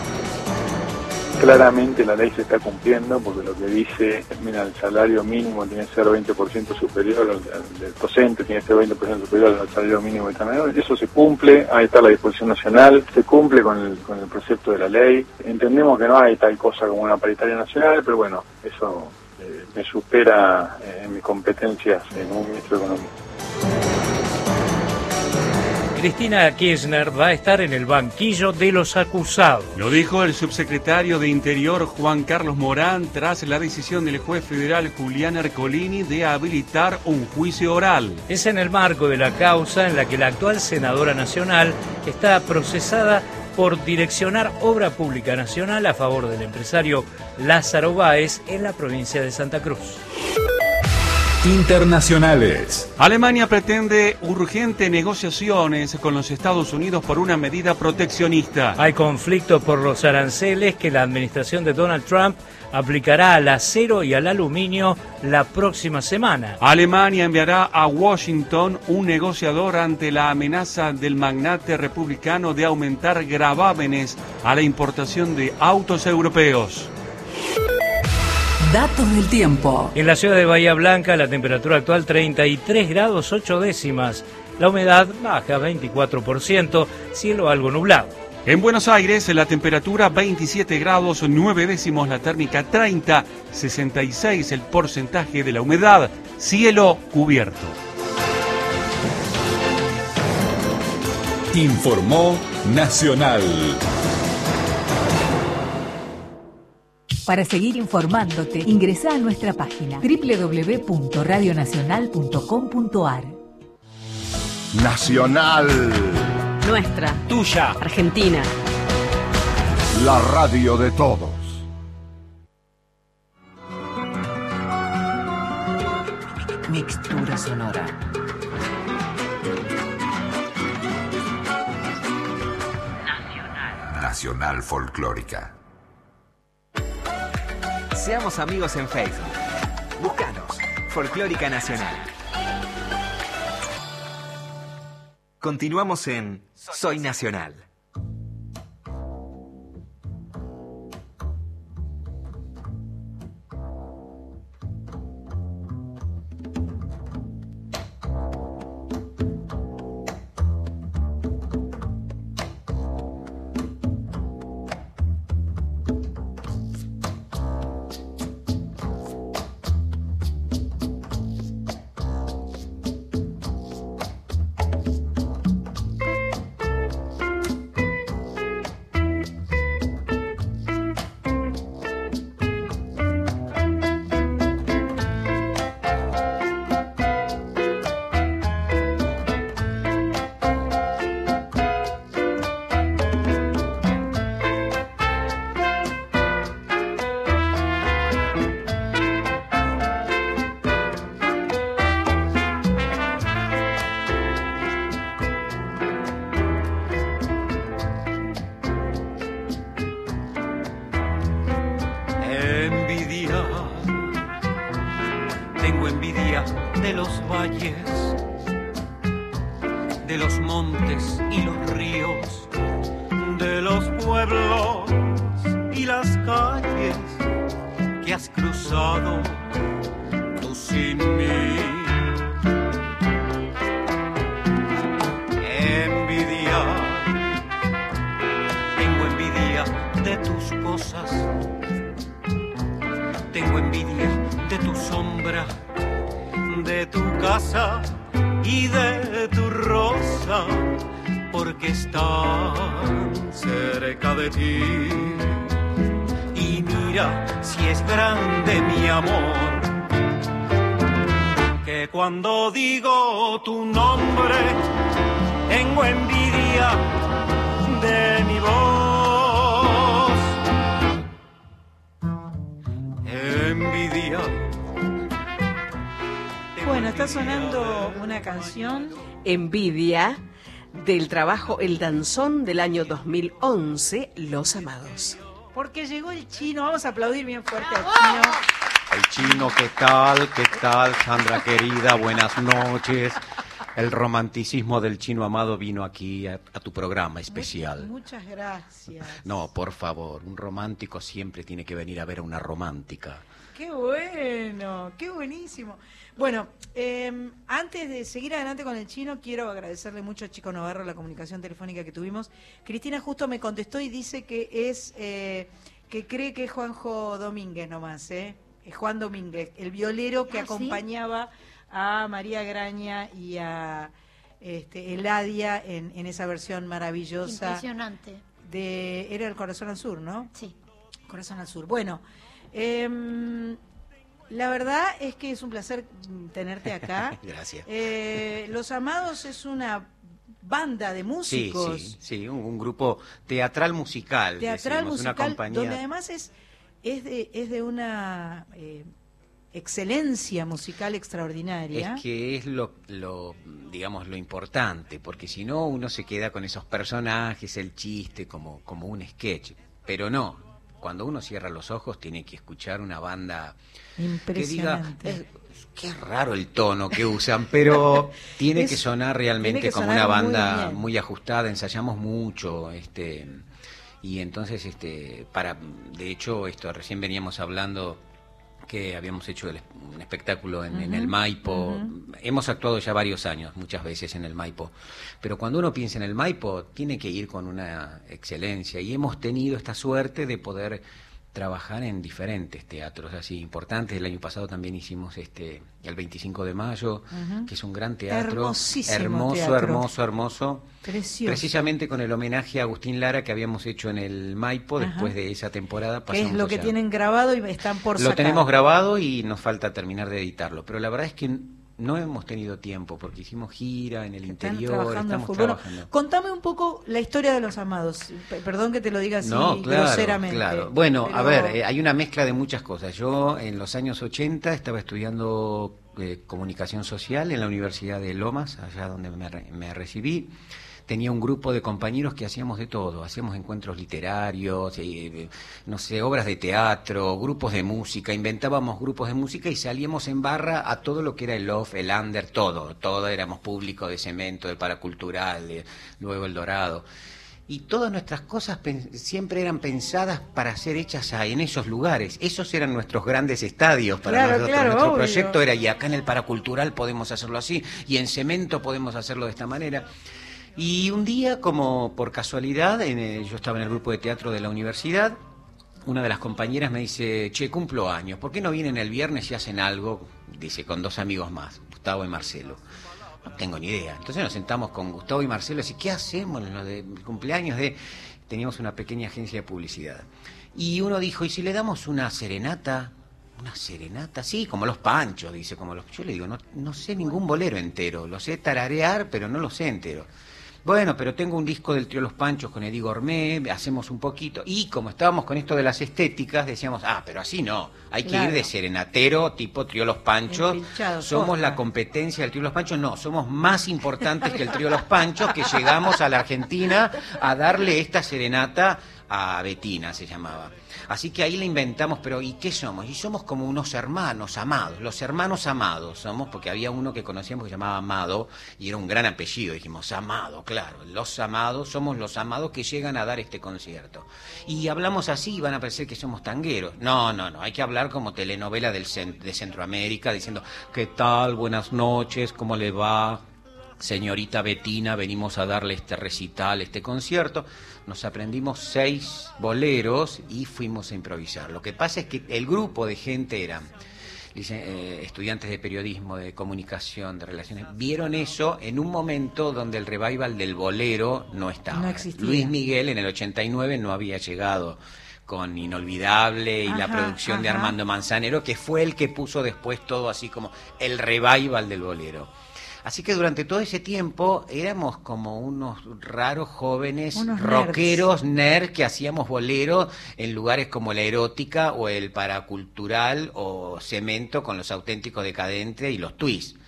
Claramente la ley se está cumpliendo porque lo que dice, mira, el salario mínimo tiene que ser 20% superior, al, del docente tiene que ser 20% superior al salario mínimo de trabajador. Eso se cumple, ahí está la disposición nacional, se cumple con el, con el precepto de la ley. Entendemos que no hay tal cosa como una paritaria nacional, pero bueno, eso eh, me supera eh, en mis competencias en un ministro de Economía. Cristina Kirchner va a estar en el banquillo de los acusados. Lo dijo el subsecretario de Interior Juan Carlos Morán tras la decisión del juez federal Julián Ercolini de habilitar un juicio oral. Es en el marco de la causa en la que la actual senadora nacional está procesada por direccionar obra pública nacional a favor del empresario Lázaro Báez en la provincia de Santa Cruz. Internacionales. Alemania pretende urgentes negociaciones con los Estados Unidos por una medida proteccionista. Hay conflicto por los aranceles que la administración de Donald Trump aplicará al acero y al aluminio la próxima semana. Alemania enviará a Washington un negociador ante la amenaza del magnate republicano de aumentar gravámenes a la importación de autos europeos. Datos del tiempo. En la ciudad de Bahía Blanca la temperatura actual 33 grados 8 décimas. La humedad baja 24%, cielo algo nublado. En Buenos Aires la temperatura 27 grados 9 décimos, la térmica 30, 66 el porcentaje de la humedad, cielo cubierto. Informó Nacional. Para seguir informándote, ingresa a nuestra página www.radionacional.com.ar. Nacional. Nuestra. Tuya. Argentina. La radio de todos. Mixtura sonora. Nacional Folclórica. Seamos amigos en Facebook. Búscanos. Folclórica Nacional. Continuamos en Soy Nacional. Está sonando una canción. Envidia del trabajo El Danzón del año 2011, Los Amados. Porque llegó el chino. Vamos a aplaudir bien fuerte al chino. El chino, ¿qué tal? ¿Qué tal, Sandra querida? Buenas noches. El romanticismo del chino amado vino aquí a, a tu programa especial. Muchas gracias. No, por favor, un romántico siempre tiene que venir a ver a una romántica. Qué bueno, qué buenísimo. Bueno, eh, antes de seguir adelante con el chino, quiero agradecerle mucho a Chico Navarro la comunicación telefónica que tuvimos. Cristina justo me contestó y dice que es eh, que cree que es Juanjo Domínguez nomás, ¿eh? Es Juan Domínguez, el violero que Ah, ¿sí? acompañaba a María Graña y a este, Eladia en, en esa versión maravillosa Impresionante. de era el Corazón al Sur, ¿no? Sí. Corazón al Sur. Bueno, em, la verdad es que es un placer tenerte acá. Gracias. Eh, Los Amados es una banda de Sí, músicos, sí, sí, un, un grupo teatral musical. teatral decimos, una musical, compañía. donde además es, es, de, es de una eh, excelencia musical extraordinaria. Es que es lo, lo, digamos, lo importante, porque si no uno se queda con esos personajes, el chiste, como, como un sketch. Pero no, cuando uno cierra los ojos tiene que escuchar una banda que diga. "Eh, qué raro el tono que usan, pero tiene Es- que sonar realmente que como sonar una muy banda bien. muy, ajustada, ensayamos mucho, este y entonces este para de hecho esto recién veníamos hablando que habíamos hecho el- un espectáculo en, en el Maipo. Hemos actuado ya varios años, muchas veces en el Maipo. Pero cuando uno piensa en el Maipo, tiene que ir con una excelencia. Y hemos tenido esta suerte de poder trabajar en diferentes teatros así importantes. El año pasado también hicimos este el 25 de mayo, que es un gran teatro. Hermosísimo hermoso, teatro. hermoso, hermoso. Precioso. Precisamente con el homenaje a Agustín Lara que habíamos hecho en el Maipo después de esa temporada. es lo que tienen grabado y están por Lo sacar. tenemos grabado y nos falta terminar de editarlo. Pero la verdad es que no hemos tenido tiempo porque hicimos gira en el Están interior, trabajando estamos trabajando. contame un poco la historia de los amados. P- Perdón que te lo diga así no, claro, groseramente. claro. Bueno, a ver, eh, hay una mezcla de muchas cosas. Yo en los años 80 estaba estudiando eh, comunicación social en la Universidad de Lomas, allá donde me, re- me recibí. Tenía un grupo de compañeros que hacíamos de todo, hacíamos encuentros literarios, eh, no sé, obras de teatro, grupos de música, inventábamos grupos de música y salíamos en barra a todo lo que era el off, el under, todo, todo éramos público de cemento, del paracultural, de, luego el dorado y todas nuestras cosas siempre eran pensadas para ser hechas en esos lugares. Esos eran nuestros grandes estadios para Claro, nosotros. claro, Nuestro obvio. proyecto era, y acá en el paracultural podemos hacerlo así, y en cemento podemos hacerlo de esta manera. Y un día, como por casualidad, en el- yo estaba en el grupo de teatro de la universidad, una de las compañeras me dice, che, cumplo años, ¿por qué no vienen el viernes y hacen algo? Dice, con dos amigos más, Gustavo y Marcelo. No tengo ni idea. Entonces nos sentamos con Gustavo y Marcelo y decimos, ¿qué hacemos en lo de cumpleaños de...? Teníamos una pequeña agencia de publicidad. Y uno dijo, ¿y si le damos una serenata? ¿Una serenata? Sí, como los panchos, dice, como los... Yo le digo, no, no sé ningún bolero entero, lo sé tararear, pero no lo sé entero. Bueno, pero tengo un disco del trío Los Panchos con Eddie Gourmet, hacemos un poquito. Y como estábamos con esto de las estéticas, decíamos, ah, pero así no, hay que Claro. ir de serenatero, tipo trío Los Panchos. Somos la competencia del trío Los Panchos. No, somos más importantes que el trío Los Panchos, que llegamos a la Argentina a darle esta serenata a Betina, se llamaba. Así que ahí la inventamos, pero ¿y qué somos? Y somos como unos hermanos amados, los hermanos amados somos, porque había uno que conocíamos que se llamaba Amado, y era un gran apellido, dijimos, Amado, claro, los amados, somos los amados que llegan a dar este concierto. Y hablamos así y van a parecer que somos tangueros. No, no, no, hay que hablar como telenovela del cen- de Centroamérica, diciendo, ¿qué tal? Buenas noches, ¿cómo le va? Señorita Betina, venimos a darle este recital, este concierto. Nos aprendimos seis boleros y fuimos a improvisar. Lo que pasa es que el grupo de gente eran eh, estudiantes de periodismo, de comunicación, de relaciones, vieron eso en un momento donde el revival del bolero no estaba. No existía. Luis Miguel en el 89 no había llegado con Inolvidable y la Ajá, producción de. Armando Manzanero, que fue el que puso después todo así como el revival del bolero. Así que durante todo ese tiempo éramos como unos raros jóvenes Unos rockeros, nerds, que hacíamos bolero en lugares como la erótica o el paracultural o cemento con los auténticos decadentes y los twists.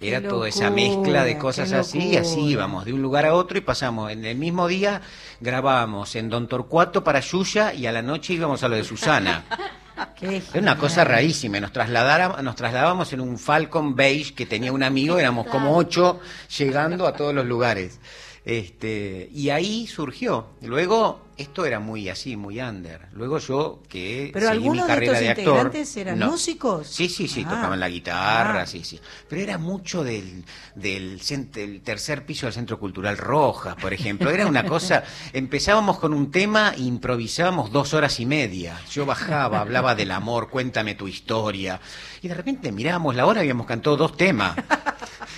Era Qué toda esa locura, mezcla de cosas así y así locura. íbamos de un lugar a otro y pasamos en el mismo día grabábamos en Don Torcuato para Yuya y a la noche íbamos a lo de Susana. Era una cosa rarísima. Nos, nos trasladábamos en un Falcon Beige que tenía un amigo, éramos como ocho llegando a todos los lugares. Este, y ahí surgió. Luego, esto era muy así, muy under. Luego yo que Pero seguí mi algunos de carrera estos de actor. integrantes eran no. músicos. Sí, sí, sí, Ah. tocaban la guitarra, Ah. sí, sí. Pero era mucho del, del, del tercer piso del Centro Cultural Rojas, por ejemplo. Era una cosa, empezábamos con un tema e improvisábamos dos horas y media. Yo bajaba, hablaba del amor, cuéntame tu historia. Y de repente mirábamos la hora y habíamos cantado dos temas.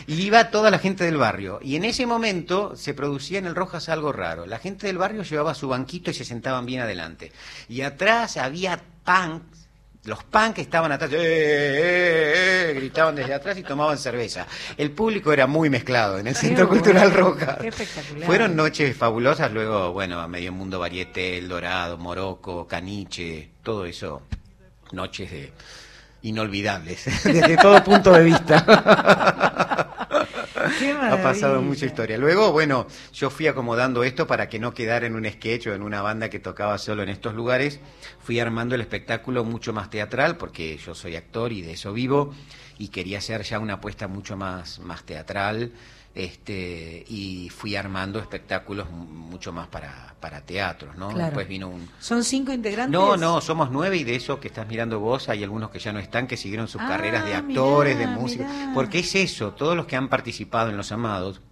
Y iba toda la gente del barrio. Y en ese momento se producía en el Rojas algo raro. La gente del barrio llevaba su banquito y se sentaban bien adelante. Y atrás había punks. Los punks estaban atrás, ¡eh, eh, eh! gritaban desde atrás y tomaban cerveza. El público era muy mezclado en el Centro bueno, Cultural qué espectacular. Fueron noches fabulosas, luego, bueno, a Medio Mundo Varieté, El Dorado, Morocco, Caniche, todo eso. Noches de inolvidables, desde todo punto de vista. Ha pasado mucha historia. Luego, bueno, yo fui acomodando esto para que no quedara en un sketch o en una banda que tocaba solo en estos lugares. Fui armando el espectáculo mucho más teatral, porque yo soy actor y de eso vivo, y quería hacer ya una apuesta mucho más, más teatral. Este, y fui armando espectáculos mu- mucho más para, para teatros, ¿no? Claro. Después vino un, ¿Son cinco integrantes? no, no, somos nueve y de esos que estás mirando vos hay algunos que ya no están, que siguieron sus Ah, carreras de actores, mirá, de músicos. mirá. Porque es eso, todos los que han participado en Los Amados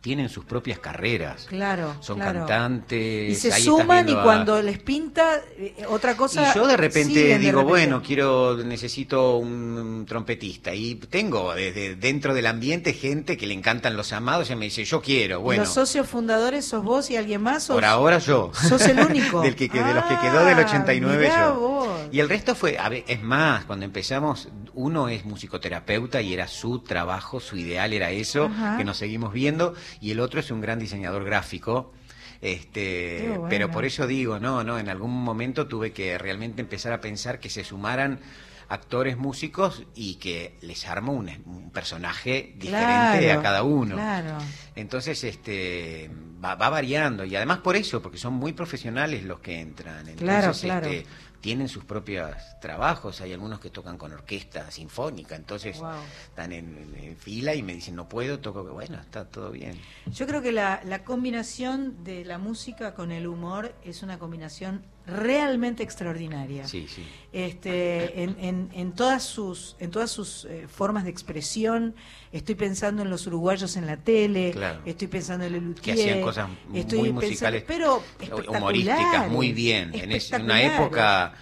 tienen sus propias carreras. Claro, Son claro. cantantes. Y se ahí suman y a- cuando les pinta eh, otra cosa. y yo de repente de digo, repente. bueno, quiero, necesito un trompetista. Y tengo desde dentro del ambiente gente que le encantan los amados y me dice, yo quiero. Bueno, ¿Los socios fundadores sos vos y alguien más? sos- por ahora yo. ¿Sos el único? Del que, de los que quedó del Ah, 89 mirá yo. vos. Y el resto fue, a ver, es más, cuando empezamos, uno es musicoterapeuta y era su trabajo, su ideal era eso, Ajá. que nos seguimos viendo, y el otro es un gran diseñador gráfico. Este, bueno. pero por eso digo, no, no, en algún momento tuve que realmente empezar a pensar que se sumaran actores músicos y que les armo un, un personaje diferente Claro, a cada uno. Claro. Entonces, este, va, va variando y además por eso, porque son muy profesionales los que entran. Entonces, Claro, claro. este, tienen sus propios trabajos. Hay algunos que tocan con orquesta sinfónica, entonces Wow. están en, en- en fila y me dicen no puedo, toco. Bueno, está todo bien. Yo creo que la, la combinación de la música con el humor es una combinación realmente extraordinaria. Sí, sí. Este, en, en, en todas sus, en todas sus eh, formas de expresión, estoy pensando en los uruguayos en la tele, Claro. estoy pensando en el Que hacían cosas muy musicales, pero humorísticas, muy bien. En es- en una época,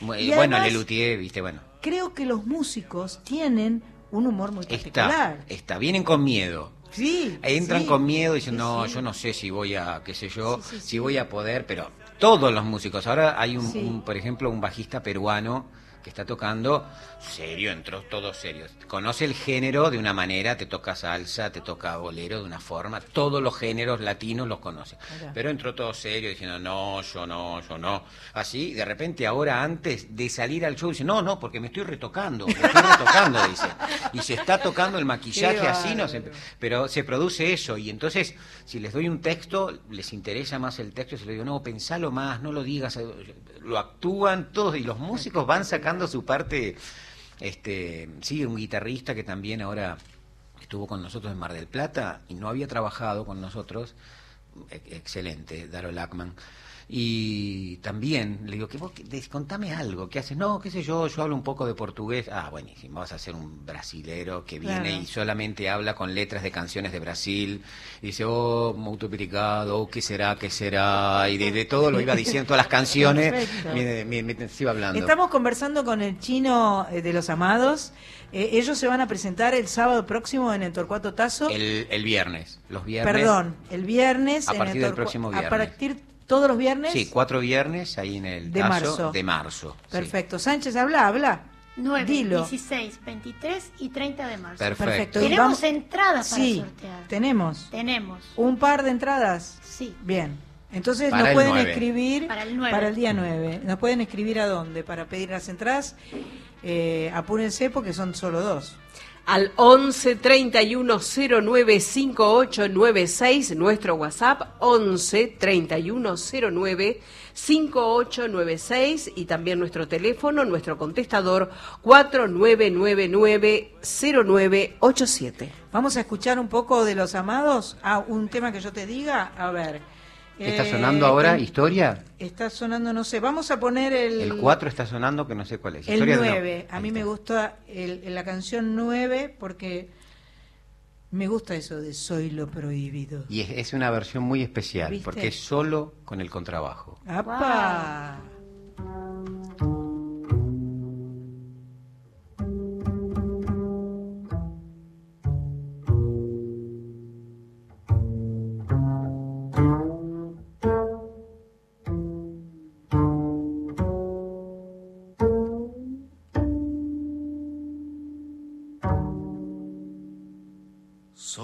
Y bueno, además- Lelutier, viste, bueno. Creo que los músicos tienen un humor muy Está, particular. está, vienen con miedo. Sí, Entran sí. con miedo y dicen, no, yo no sé si voy a, qué sé yo, si voy a poder, pero todos los músicos. Ahora hay un, Sí. un, por ejemplo, un bajista peruano que está tocando serio, entró todo serio. Conoce el género de una manera, te toca salsa, te toca bolero de una forma, todos los géneros latinos los conoce. Pero entró todo serio diciendo, no, yo no, yo no. Así, de repente ahora antes de salir al show dice, no, no, porque me estoy retocando, me estoy retocando, dice. Y se está tocando el maquillaje Qué así, no. Pero se produce eso y entonces si les doy un texto, les interesa más el texto, se les digo, no, pensalo más, no lo digas, lo actúan todos y los músicos van sacando su parte, este, sí, un guitarrista que también ahora estuvo con nosotros en Mar del Plata y no había trabajado con nosotros, e- excelente, Daro Lackman. Y también le digo, que vos, contame algo, ¿qué haces? No, qué sé yo, yo hablo un poco de portugués. Ah, buenísimo, vas a ser un brasilero que viene Claro. y solamente habla con letras de canciones de Brasil. Y dice, oh, muito obrigado, oh, ¿qué será, qué será? Y de, de todo lo iba diciendo, todas las canciones, me, me- me- se iba hablando. Estamos conversando con el chino eh, de los amados. Eh, ellos se van a presentar el sábado próximo en el Torcuato Tazo. El, el viernes, los viernes. Perdón, el viernes. A en partir el del próximo A viernes. partir ¿Todos los viernes? Sí, cuatro viernes ahí en el De Tazo marzo. de marzo. sí. Perfecto. Sánchez, habla, habla. 9, Dilo. 16, 23 y 30 de marzo. Perfecto. Perfecto. Tenemos vamos- entradas para Sí, sortear. tenemos. Tenemos. ¿Un par de entradas? Sí. Bien. Entonces Para nos pueden 9. escribir Para el 9. el día 9. Nos pueden escribir a dónde para pedir las entradas. Eh, apúrense porque son solo dos. Al 11 31 09 5896, nuestro WhatsApp 11 31 09 5896 y también nuestro teléfono, nuestro contestador 4999 0987. Vamos a escuchar un poco de Los Amados. Ah, un tema que yo te diga. A ver. ¿Está Eh, sonando ahora el- historia? Está sonando, no sé. Vamos a poner el... El 4 está sonando que no sé cuál es. El Historia de una- 9. A mí me gusta el- la canción 9 porque me gusta eso de Soy lo prohibido. Y es, es una versión muy especial ¿Viste? porque es solo con el contrabajo. ¡Apa!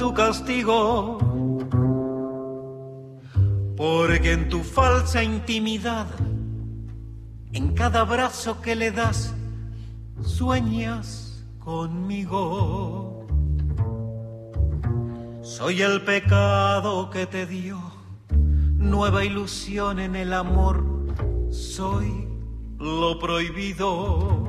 tu castigo. Porque en tu falsa intimidad, en cada abrazo que le das, sueñas conmigo. Soy el pecado que te dio nueva ilusión en el amor. Soy lo prohibido.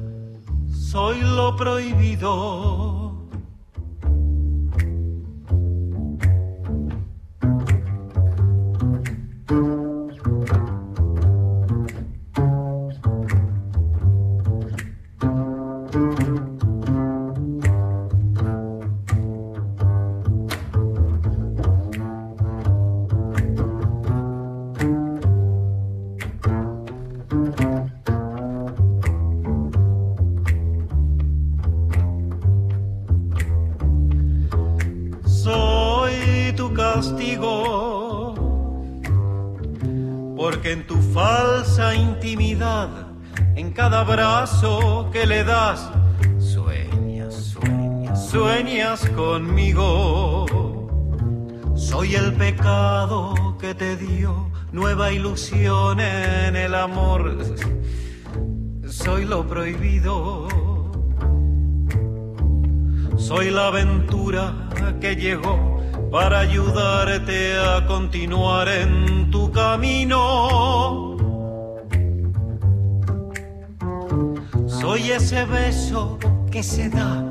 soy lo prohibido. Conmigo. Soy el pecado que te dio nueva ilusión en el amor. Soy lo prohibido. Soy la aventura que llegó para ayudarte a continuar en tu camino. Soy ese beso que se da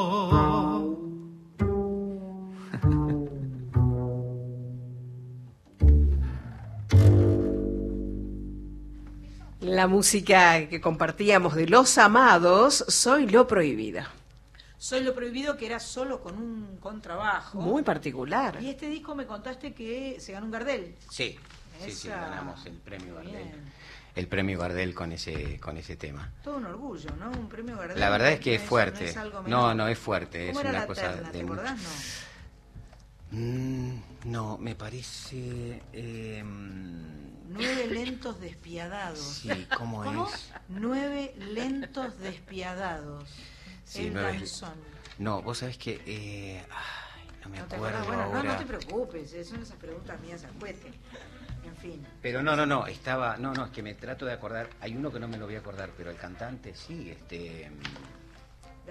La música que compartíamos de Los Amados, Soy lo prohibido. Soy lo prohibido que era solo con un contrabajo. Muy particular. Y este disco me contaste que se ganó un Gardel. Sí, sí, sí, ganamos el premio Gardel. Bien. el premio Gardel con ese con ese tema. Todo un orgullo, ¿no? Un premio Gardel. La verdad es que es fuerte. no es algo No, es fuerte, es ¿Cómo era una la cosa terna, de ¿Te mucho- acordás? No. Mm, no, me parece eh, Nueve lentos despiadados. Sí, ¿cómo es? Nueve lentos despiadados. Sí, el nueve-. No, vos sabés que eh, ay, no me ¿No te acuerdo? Bueno, no, ahora. no te preocupes, eh, son esas preguntas mías al cohete. En fin. Pero no, no, no, estaba, no, no, es que me trato de acordar, hay uno que no me lo voy a acordar, pero el cantante sí, este,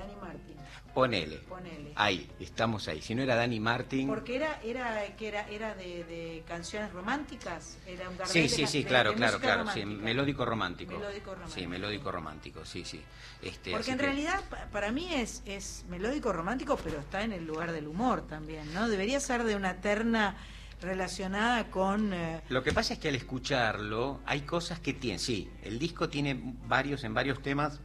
Dani Martín. ponele, Ponele. ahí, estamos ahí, si no era Dani Martin, Porque era, era, que era, era de, de canciones románticas, era un sí, sí, sí, claro, claro, claro, sí, melódico romántico, Melódico romántico. sí, melódico romántico, sí, sí, este, Porque en que- realidad pa- para mí es, es melódico romántico, pero está en el lugar del humor también, ¿no? Debería ser de una terna relacionada con... eh, Lo que pasa es que al escucharlo hay cosas que tiene, sí, el disco tiene varios, en varios temas,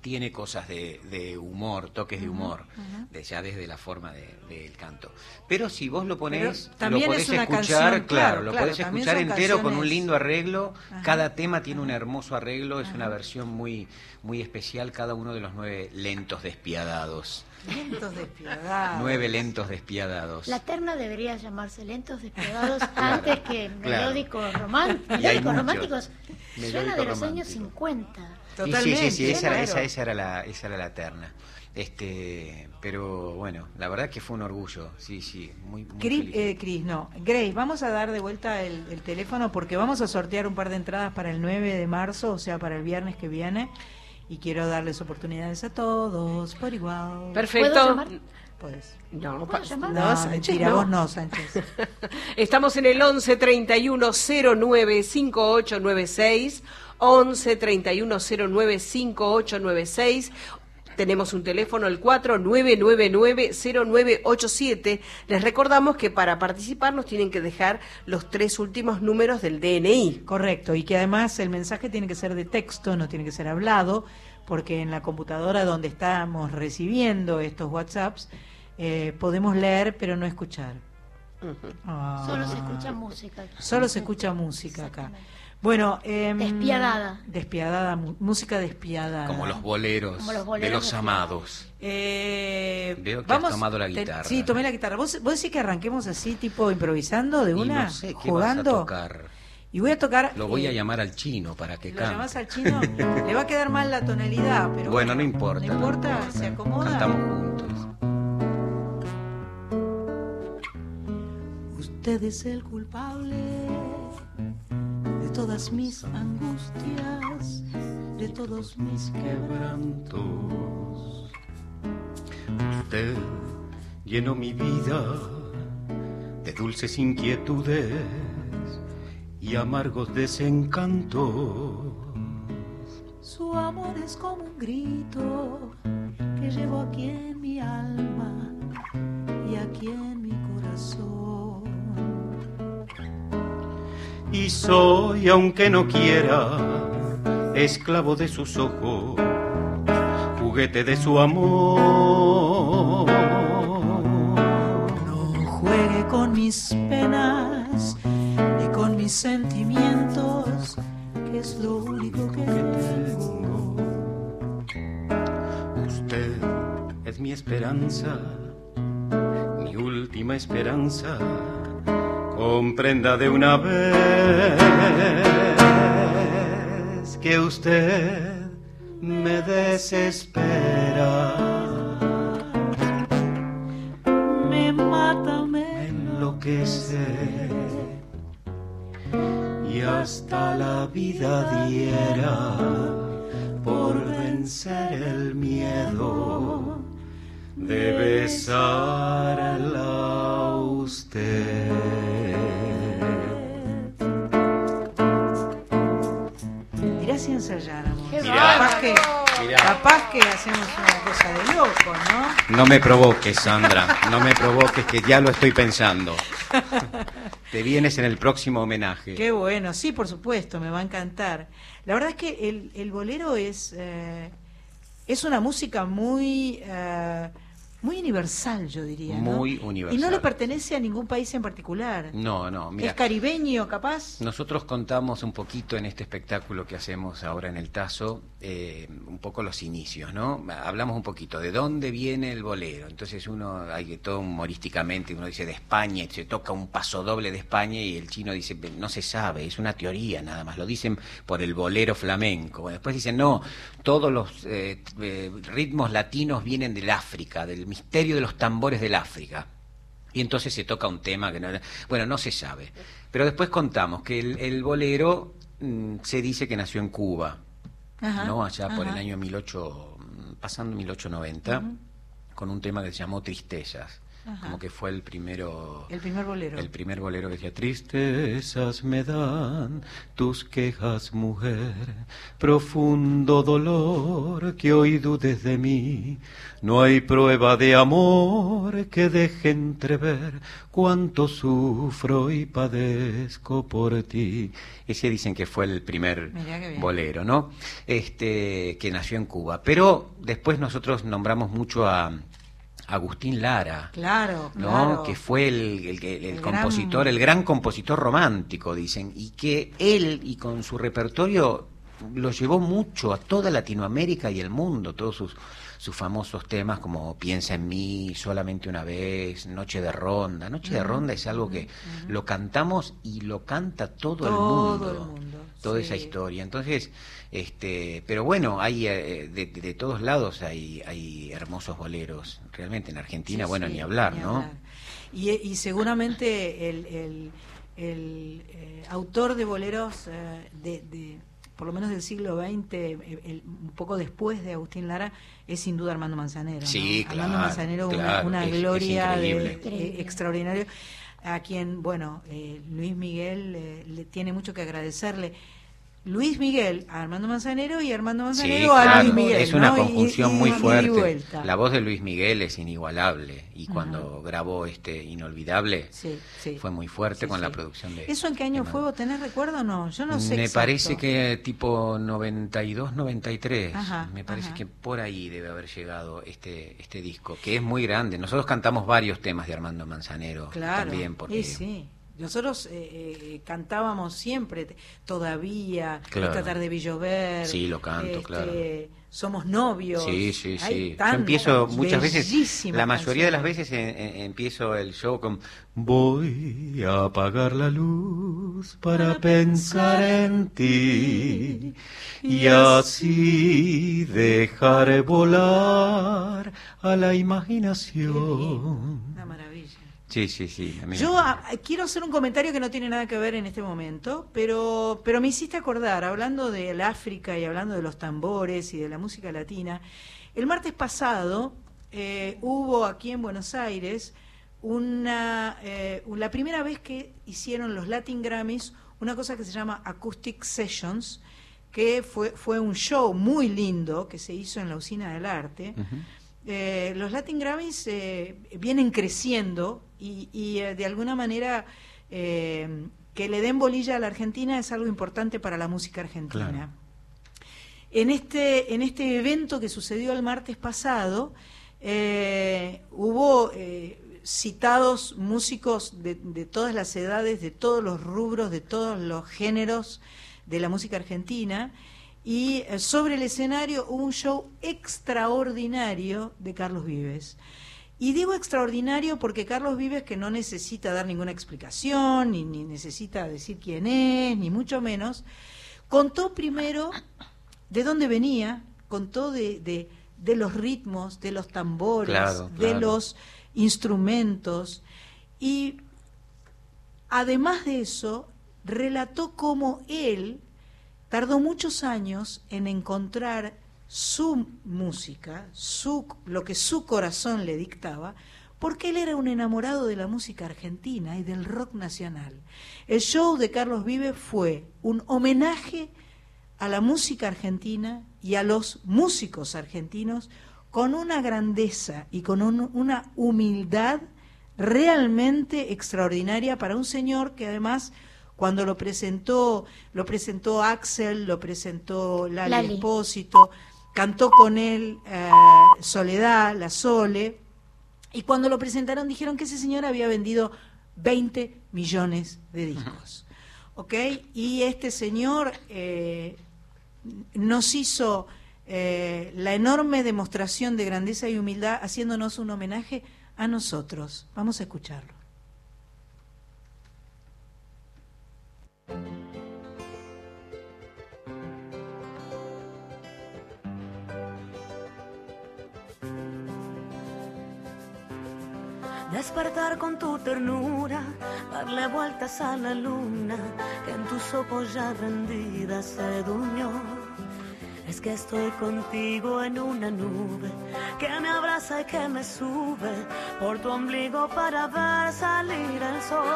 tiene cosas de, de humor, toques de humor, de, ya desde la forma de- del canto. Pero si vos lo ponés, lo también podés es una escuchar, canción, claro, claro, lo claro, podés escuchar entero con un lindo arreglo, Ajá. cada tema tiene un hermoso arreglo, es una versión muy, muy especial, cada uno de los nueve lentos despiadados. lentos despiadados. Nueve lentos despiadados. La terna debería llamarse lentos despiadados antes que claro. melódicos románticos. Melódicos románticos suena de los años romántico. 50. Sí, sí, sí, sí, esa, Claro. esa, esa era la, esa era la terna. Este, pero bueno, la verdad que fue un orgullo, sí, sí, muy, muy Cris, feliz. eh, Cris, no. Grace, vamos a dar de vuelta el, el teléfono porque vamos a sortear un par de entradas para el 9 de marzo, o sea, para el viernes que viene. Y quiero darles oportunidades a todos por igual. Perfecto. ¿Puedo llamar? Puedes. No, ¿Puedo pa- llamar? no, No, Sánchez, mentira, no. vos no, Sánchez. Estamos en el 11 31 09 5896. 11 31 09 5896. Tenemos un teléfono, el 4999-0987. Les recordamos que para participar nos tienen que dejar los tres últimos números del DNI. Correcto, y que además el mensaje tiene que ser de texto, no tiene que ser hablado, porque en la computadora donde estamos recibiendo estos WhatsApps eh, podemos leer pero no escuchar. Ah. Solo se escucha música. Solo se escucha música acá. Bueno, em, Despiadada. Despiadada, música despiadada. Como los boleros, Como los de boleros los despiadados. amados. Eh, Veo que has tomado la te- guitarra. sí, tomé la guitarra. ¿Vos, vos decís que arranquemos así, tipo improvisando de Y una? no sé qué jugando. vas a tocar. Y voy a tocar. Lo voy a eh, llamar al chino para que Lo cante. llamás al chino, le va a quedar mal la tonalidad, pero Bueno, no importa. no importa, se acomoda. Cantamos juntos. Usted es el culpable de todas mis angustias, de todos mis quebrantos. Usted llenó mi vida de dulces inquietudes y amargos desencantos. Su amor es como un grito que llevo aquí en mi alma y aquí en mi corazón. Y soy, aunque no quiera, esclavo de sus ojos, juguete de su amor. No juegue con mis penas ni con mis sentimientos, que es lo único que tengo. Usted es mi esperanza, mi última esperanza. Comprenda de una vez que usted me desespera. Me mata, me enloquece y hasta la vida diera por vencer el miedo de besarla a usted. Mirá. Capaz que, Mirá. capaz que hacemos una cosa de loco, ¿no? No me provoques, Sandra, no me provoques que ya lo estoy pensando. Te vienes en el próximo homenaje. Qué bueno, sí, por supuesto, me va a encantar. La verdad es que el, el bolero es, eh, es una música muy, eh, muy universal, yo diría. ¿no? Muy Y no universal. le pertenece a ningún país en particular. No, no, mira. es caribeño, capaz. Nosotros contamos un poquito en este espectáculo que hacemos ahora en el Tazo, eh, un poco los inicios, ¿no? Hablamos un poquito de dónde viene el bolero. Entonces uno, hay que todo humorísticamente, uno dice de España, y se toca un paso doble de España y el chino dice, no se sabe, es una teoría nada más, lo dicen por el bolero flamenco. Después dicen, no, todos los eh, eh, ritmos latinos vienen del África, del misterio de los tambores del África. Y entonces se toca un tema que no, bueno, no se sabe. Pero después contamos que el, el bolero mm, se dice que nació en Cuba, Ajá, ¿no? Allá por el año 18, mm, pasando 1890, con un tema que se llamó Tristezas. Ajá. Como que fue el primero El primer bolero. el primer bolero que decía Tristezas me dan tus quejas, mujer, profundo dolor que hoy dudes de mí. No hay prueba de amor que deje entrever cuánto sufro y padezco por ti. Ese dicen que fue el primer bolero, ¿no? Este que nació en Cuba. Pero después nosotros nombramos mucho a Agustín Lara. Claro, ¿no? claro. Que fue el, el El compositor, gran- el gran compositor romántico, dicen, y que él y con su repertorio lo llevó mucho a toda Latinoamérica y el mundo, todos sus, sus famosos temas como Piensa en mí, Solamente una vez, Noche de Ronda. Noche de Ronda es algo que lo cantamos y lo canta todo, el mundo. el mundo, Toda sí. esa historia. Entonces, este, pero bueno, hay eh, de, de todos lados hay, hay hermosos boleros. Realmente en Argentina, Sí, bueno, sí, ni hablar, ni ¿no? hablar. Y, y seguramente el, el- el, eh, autor de boleros eh, de, de- por lo menos del siglo XX, eh, el- un poco después de Agustín Lara, es sin duda Armando Manzanero. ¿no? Sí, Armando Manzanero, una- claro, una, es- es gloria de- eh, extraordinario, a quien, bueno, eh, Luis Miguel eh, le tiene mucho que agradecerle. Luis Miguel a Armando Manzanero y Armando Sí, Manzanero a claro, Luis Miguel. es una conjunción y- muy y ida y fuerte. La voz de Luis Miguel es inigualable y cuando grabó este Inolvidable Sí, sí. fue muy fuerte Sí, con la sí. producción de... ¿Eso en qué año fue? ¿Vos tenés recuerdo o no? Yo no sé. Me exacto. parece que tipo 92, 93. Ajá, me parece ajá. que por ahí debe haber llegado este este disco, que es muy grande. Nosotros cantamos varios temas de Armando Manzanero Claro. también, porque sí. Nosotros eh, eh, cantábamos siempre, todavía, Claro. Esta tarde vi llover. Sí, lo canto, este, claro. Somos novios. Sí, sí, sí. Yo empiezo muchas veces, la mayoría de las veces en- en- empiezo el show con Voy a apagar la luz para pensar en ti y así dejar volar a la imaginación. Una maravilla. Sí, sí, sí. a mí me- Yo ah, quiero hacer un comentario que no tiene nada que ver en este momento, pero, pero me hiciste acordar, hablando del África y hablando de los tambores y de la música latina, el martes pasado eh, hubo aquí en Buenos Aires una, eh, la primera vez que hicieron los Latin Grammys una cosa que se llama Acoustic Sessions, que fue, fue un show muy lindo que se hizo en la Usina del Arte. Eh, los Latin Grammys eh, vienen creciendo y, y, eh, de alguna manera eh, que le den bolilla a la Argentina es algo importante para la música argentina. Claro. En este, en este evento que sucedió el martes pasado, eh, hubo eh, citados músicos de, de todas las edades, de todos los rubros, de todos los géneros de la música argentina. Y sobre el escenario hubo un show extraordinario de Carlos Vives. Y digo extraordinario porque Carlos Vives, que no necesita dar ninguna explicación, ni, ni necesita decir quién es, ni mucho menos, contó primero de dónde venía, contó de, de, de los ritmos, de los tambores, Claro, de los instrumentos. Y además de eso, relató cómo él tardó muchos años en encontrar su música, su, lo que su corazón le dictaba, porque él era un enamorado de la música argentina y del rock nacional. El show de Carlos Vives fue un homenaje a la música argentina y a los músicos argentinos con una grandeza y con un- una humildad realmente extraordinaria para un señor que además cuando lo presentó, lo presentó Axel, lo presentó Lali, Lali. Espósito, cantó con él eh, Soledad, la Sole, Y cuando lo presentaron dijeron que ese señor había vendido 20 millones de discos. ¿Ok? Y este señor eh, nos hizo eh, la enorme demostración de grandeza y humildad haciéndonos un homenaje a nosotros. Vamos a escucharlo. Despertar con tu ternura, darle vueltas a la luna, que en tus ojos ya rendida se durmió. Es que estoy contigo en una nube, que me abraza y que me sube, por tu ombligo para ver salir el sol.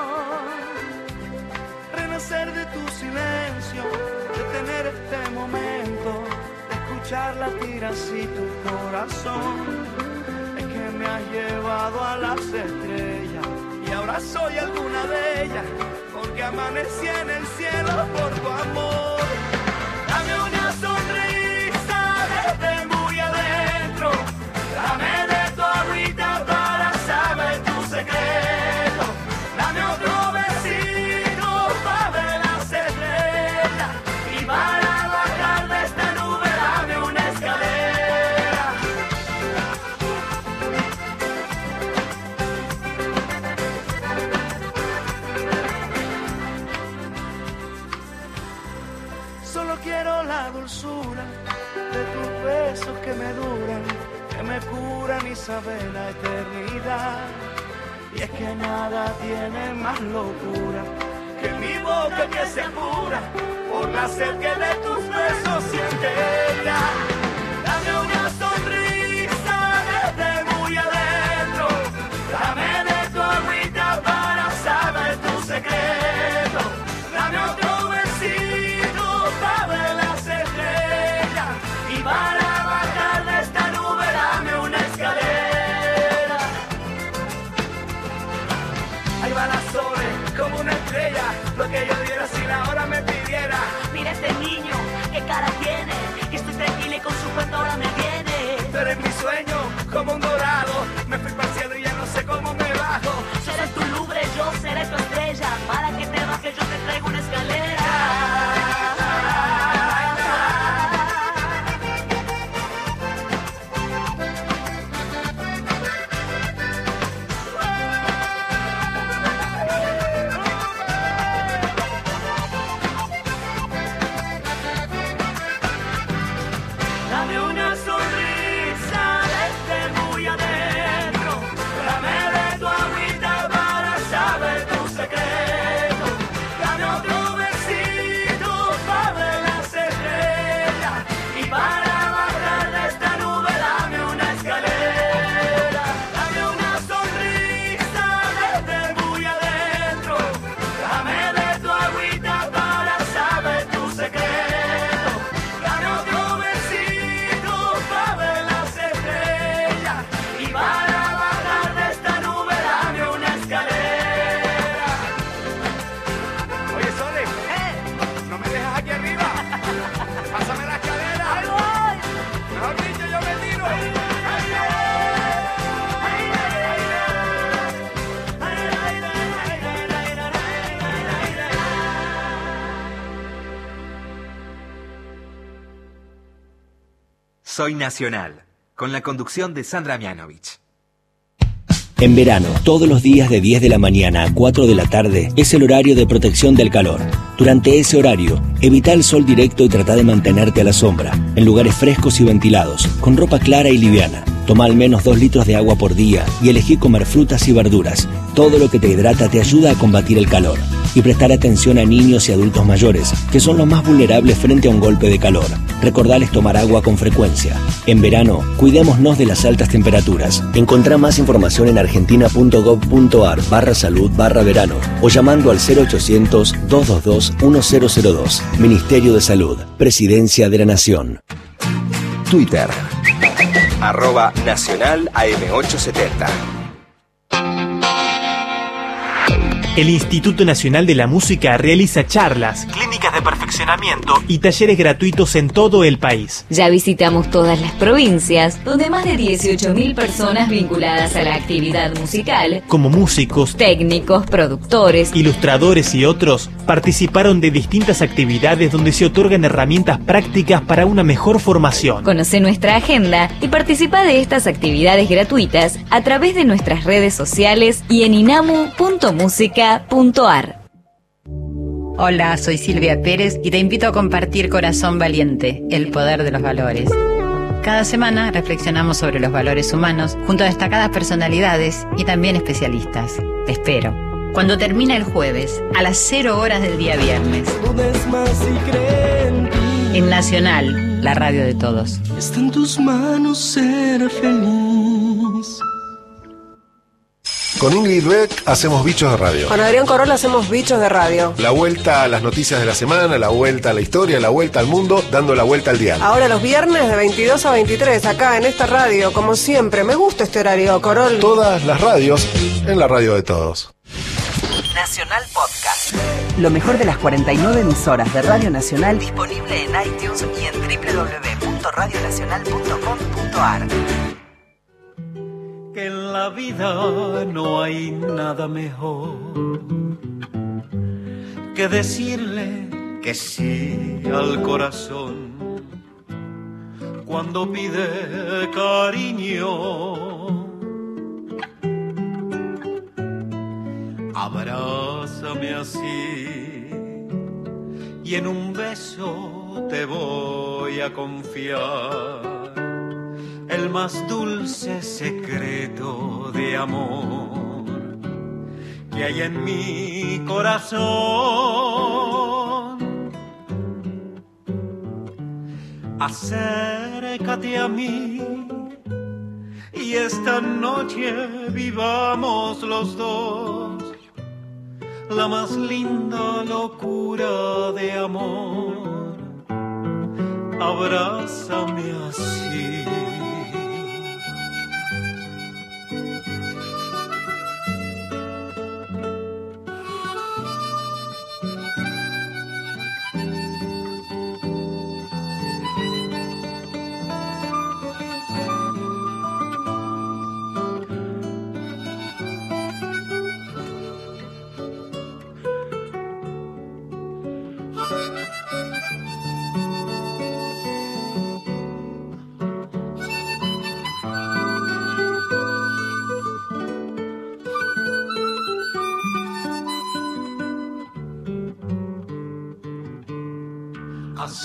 renacer de tu silencio, de tener este momento, de escuchar latir así tu corazón. Me has llevado a las estrellas y ahora soy alguna de ellas, porque amanecí en el cielo por tu amor. La eternidad. Y es que nada tiene más locura que mi boca que se apura por la sed que de tus besos siente ella. Soy Nacional, con la conducción de Sandra Mianovich. En verano, todos los días de 10 de la mañana a 4 de la tarde es el horario de protección del calor. Durante ese horario, evita el sol directo y trata de mantenerte a la sombra, en lugares frescos y ventilados, con ropa clara y liviana. Toma al menos 2 litros de agua por día y elegí comer frutas y verduras. Todo lo que te hidrata te ayuda a combatir el calor. Y prestar atención a niños y adultos mayores, que son los más vulnerables frente a un golpe de calor. Recordales tomar agua con frecuencia. En verano, cuidémonos de las altas temperaturas. Encontrá más información en argentina.gov.ar barra salud barra verano o llamando al 0800-222-1002. Ministerio de Salud. Presidencia de la Nación. Twitter. Arroba Nacional AM870. El Instituto Nacional de la Música realiza charlas, técnicas de perfeccionamiento y talleres gratuitos en todo el país. Ya visitamos todas las provincias, donde más de 18.000 personas vinculadas a la actividad musical, Como músicos, técnicos, productores, ilustradores y otros, participaron de distintas actividades donde se otorgan herramientas prácticas para una mejor formación. Conoce nuestra agenda y participa de estas actividades gratuitas a través de nuestras redes sociales y en inamu.musica.ar. Hola, soy Silvia Pérez y te invito a compartir Corazón Valiente, el poder de los valores. Cada semana reflexionamos sobre los valores humanos junto a destacadas personalidades y también especialistas. Te espero. Cuando termina el jueves, a las 0 horas del día viernes. En Nacional, la radio de todos. Está en tus manos ser feliz. Con Ingrid Beck hacemos bichos de radio. Con Adrián Corolla hacemos bichos de radio. La vuelta a las noticias de la semana, la vuelta a la historia, la vuelta al mundo, dando la vuelta al dial. Ahora los viernes de 22 a 23, acá en esta radio, como siempre. Me gusta este horario, Corol. Todas las radios en la radio de todos. Nacional Podcast. Lo mejor de las 49 emisoras de Radio Nacional disponible en iTunes y en www.radionacional.com.ar. que en la vida no hay nada mejor que decirle que sí al corazón cuando pide cariño. Abrázame así y en un beso te voy a confiar el más dulce secreto de amor que hay en mi corazón. Acércate a mí y esta noche vivamos los dos la más linda locura de amor. Abrázame así.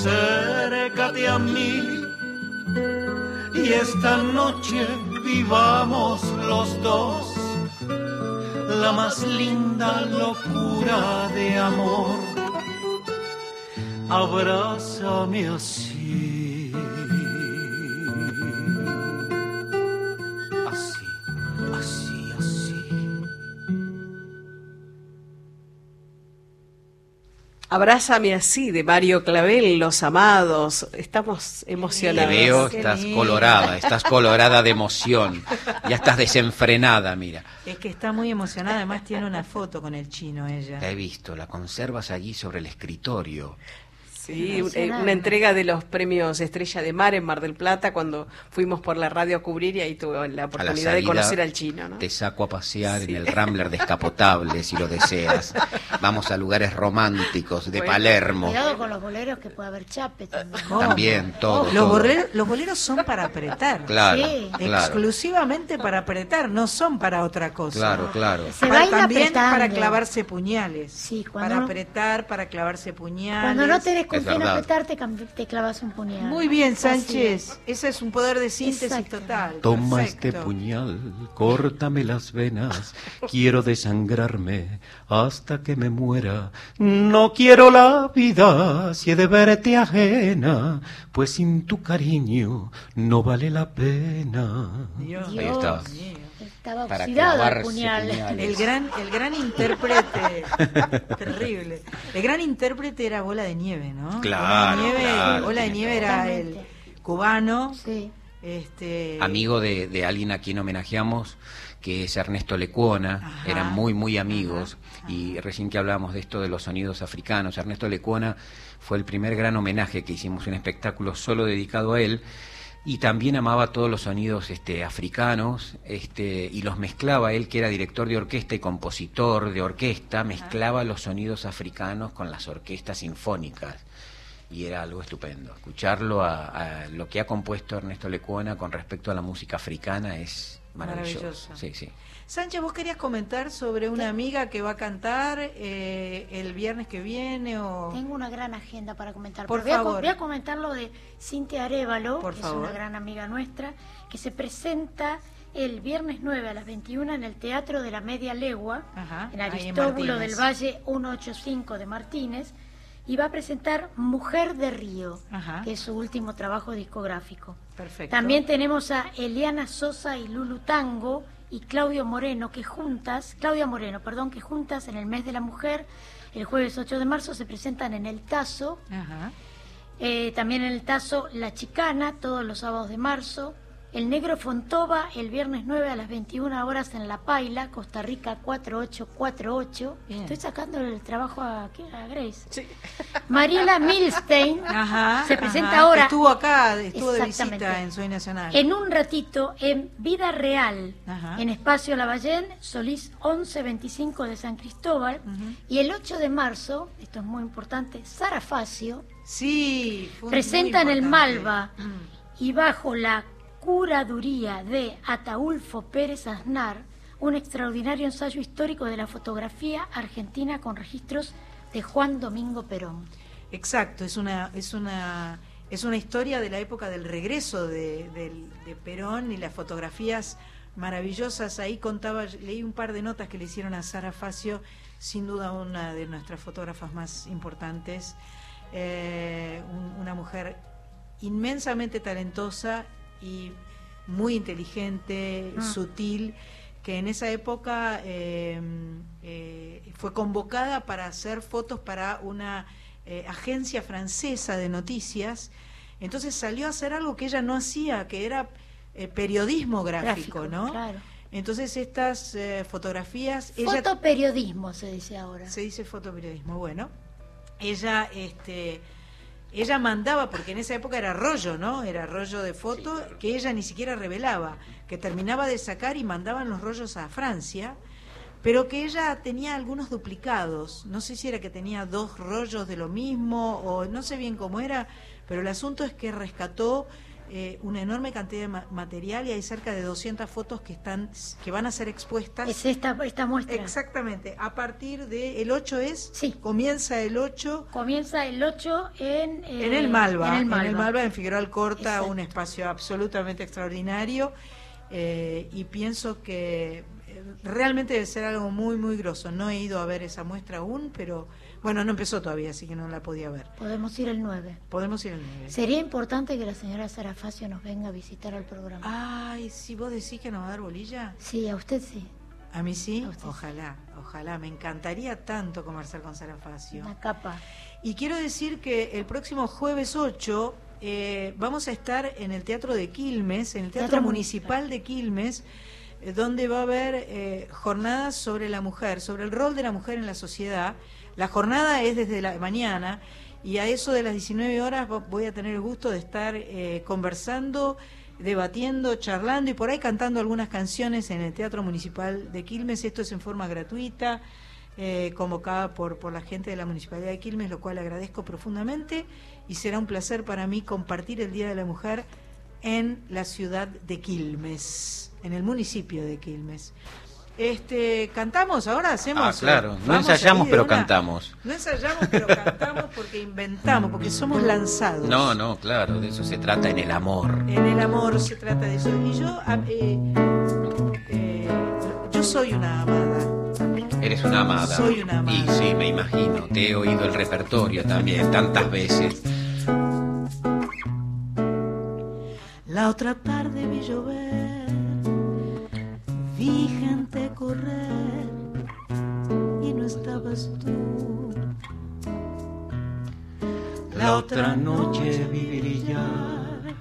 Acércate a mí y esta noche vivamos los dos la más linda locura de amor. Abrázame así. Abrázame así de Mario Clavel, Los Amados. Estamos Te emocionados. veo, estás colorada, estás colorada de emoción. Ya estás desenfrenada, mira. Es que está muy emocionada, además tiene una foto con el chino ella. La he visto, la conservas allí sobre el escritorio. Sí, eh, una entrega de los premios Estrella de Mar en Mar del Plata cuando fuimos por la radio a cubrir y ahí tuve la oportunidad de conocer al chino. ¿no? Te saco a pasear en el Rambler descapotable si lo deseas. Vamos a lugares románticos de Bueno, Palermo. Cuidado con los boleros que puede haber chape también. También, todo. Boleros, los boleros son para apretar. Claro, Sí. claro. Exclusivamente para apretar, no son para otra cosa. Claro, claro. Se Para- también apretando. para clavarse puñales. Sí, cuando para apretar, para clavarse puñales. Cuando no tenés con Es quién verdad. apretar, te, cam- te clavas un puñal. Muy bien, Así Sánchez. Ese es un poder de síntesis total. Toma Perfecto. este puñal, córtame las venas, quiero desangrarme hasta que me muera. No quiero la vida si he de verte ajena, pues sin tu cariño no vale la pena. Dios. Ahí está. Estaba Para oxidado el puñal. puñales. El gran, el gran intérprete, terrible. El gran intérprete era Bola de Nieve, ¿no? Claro, Bola de Nieve, claro, Bola de tiene Nieve era el cubano. Sí. Este, Amigo de, de alguien a quien homenajeamos, que es Ernesto Lecuona, eran muy, muy amigos, y recién que hablamos de esto de los sonidos africanos, Ernesto Lecuona fue el primer gran homenaje que hicimos, un espectáculo solo dedicado a él, y también amaba todos los sonidos este, africanos este, y los mezclaba. Él que era director de orquesta y compositor de orquesta mezclaba los sonidos africanos con las orquestas sinfónicas. Y era algo estupendo. Escucharlo a, a lo que ha compuesto Ernesto Lecuona con respecto a la música africana es maravilloso, Maravilloso. sí sí Sánchez, vos querías comentar sobre una amiga que va a cantar eh, el viernes que viene o... Tengo una gran agenda para comentar. Por pero voy a favor. Voy, a, comentar lo de Cintia Arevalo, Por que favor. es una gran amiga nuestra, que se presenta el viernes 9 a las 21 en el Teatro de la Media Legua, Ajá, en Aristóbulo del Valle 185 de Martínez, y va a presentar Mujer de Río, Ajá. que es su último trabajo discográfico. Perfecto. También tenemos a Eliana Sosa y Lulu Tango y Claudio Moreno que juntas, Claudia Moreno, perdón, que juntas en el mes de la mujer, el jueves 8 de marzo se presentan en el Tazo, Ajá. eh, también en el Tazo La Chicana todos los sábados de marzo, el Negro Fontova el viernes 9 a las 21 horas en La Paila, Costa Rica 4848. Bien. Estoy sacando el trabajo a, ¿qué? a Grace. Mariela Milstein Ajá, se presenta ajá, ahora. Estuvo acá, estuvo de visita en Soy Nacional. En un ratito, en Vida Real, Ajá. en Espacio Lavallén, Solís 1125 de San Cristóbal. Y el 8 de marzo, esto es muy importante, Sara Facio Sí, presenta en el. Malva y bajo la curaduría de Ataulfo Pérez Aznar, un extraordinario ensayo histórico de la fotografía argentina con registros de Juan Domingo Perón. Exacto, es una, es una, es una historia de la época del regreso de, Perón y las fotografías maravillosas. Ahí contaba, leí un par de notas que le hicieron a Sara Facio, sin duda una de nuestras fotógrafas más importantes, eh, un- una mujer inmensamente talentosa y muy inteligente, Mm. sutil, que en esa época eh, eh, fue convocada para hacer fotos para una eh, agencia francesa de noticias. Entonces salió a hacer algo que ella no hacía, que era periodismo gráfico, Gráfico, ¿no? claro. Entonces estas fotografías... ella Fotoperiodismo se dice ahora. se dice fotoperiodismo. Bueno, ella, este, ella mandaba, porque en esa época era rollo, ¿no? Era rollo de foto que ella ni siquiera revelaba, que terminaba de sacar y mandaban los rollos a Francia, pero que ella tenía algunos duplicados. No sé si era que tenía dos rollos de lo mismo o no sé bien cómo era, pero el asunto es que rescató eh, una enorme cantidad de ma- material y hay cerca de 200 fotos que están que van a ser expuestas. Es esta, esta muestra. Exactamente, a partir de el 8 es, comienza el 8 Comienza el 8 en, eh, en el Malva, En el Malva. en Figueroa Alcorta, Exacto. un espacio absolutamente extraordinario eh, y pienso que eh, realmente debe ser algo muy muy grosso. No he ido a ver esa muestra aún, pero bueno, no empezó todavía, así que no la podía ver. Podemos ir el 9. Podemos ir el 9. Sería importante que la señora Sara Facio nos venga a visitar al programa. Ay, si vos decís que nos va a dar bolilla. Sí, a usted sí. A mí sí, ojalá, ojalá. Me encantaría tanto conversar con Sara Facio. Una capa. Y quiero decir que el próximo jueves 8 eh, vamos a estar en el Teatro de Quilmes, en el Teatro, Teatro Municipal de Quilmes, eh, donde va a haber eh, jornadas sobre la mujer, sobre el rol de la mujer en la sociedad. La jornada es desde la mañana y a eso de las 19 horas vo- voy a tener el gusto de estar eh, conversando, debatiendo, charlando y por ahí cantando algunas canciones en el Teatro Municipal de Quilmes. Esto es en forma gratuita eh, convocada por, por la gente de la Municipalidad de Quilmes, lo cual agradezco profundamente y será un placer para mí compartir el Día de la Mujer en la ciudad de Quilmes, en el municipio de Quilmes. Este, cantamos ahora, hacemos. Ah, claro, no ensayamos, pero una. cantamos. No ensayamos, pero cantamos porque inventamos, porque somos lanzados. No, no, claro, de eso se trata en el amor. En el amor se trata de eso. Y yo, a- eh, eh, yo soy una amada. Eres una amada. Soy una amada. Y sí, me imagino. Te he oído el repertorio también tantas veces. La otra tarde vi llover, Vi gente correr y no estabas tú. La otra noche vi brillar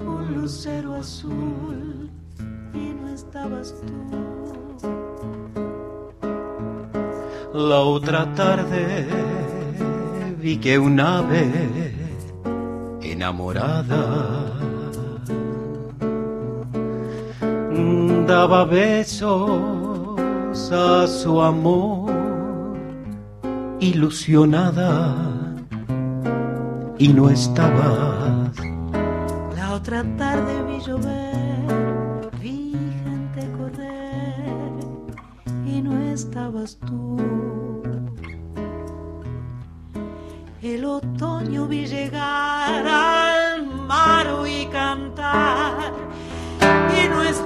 un lucero azul y no estabas tú. La otra tarde vi que un ave enamorada daba besos a su amor ilusionada y no estabas. La otra tarde vi llover, vi gente correr y no estabas tú. El otoño vi llegar al mar y cantar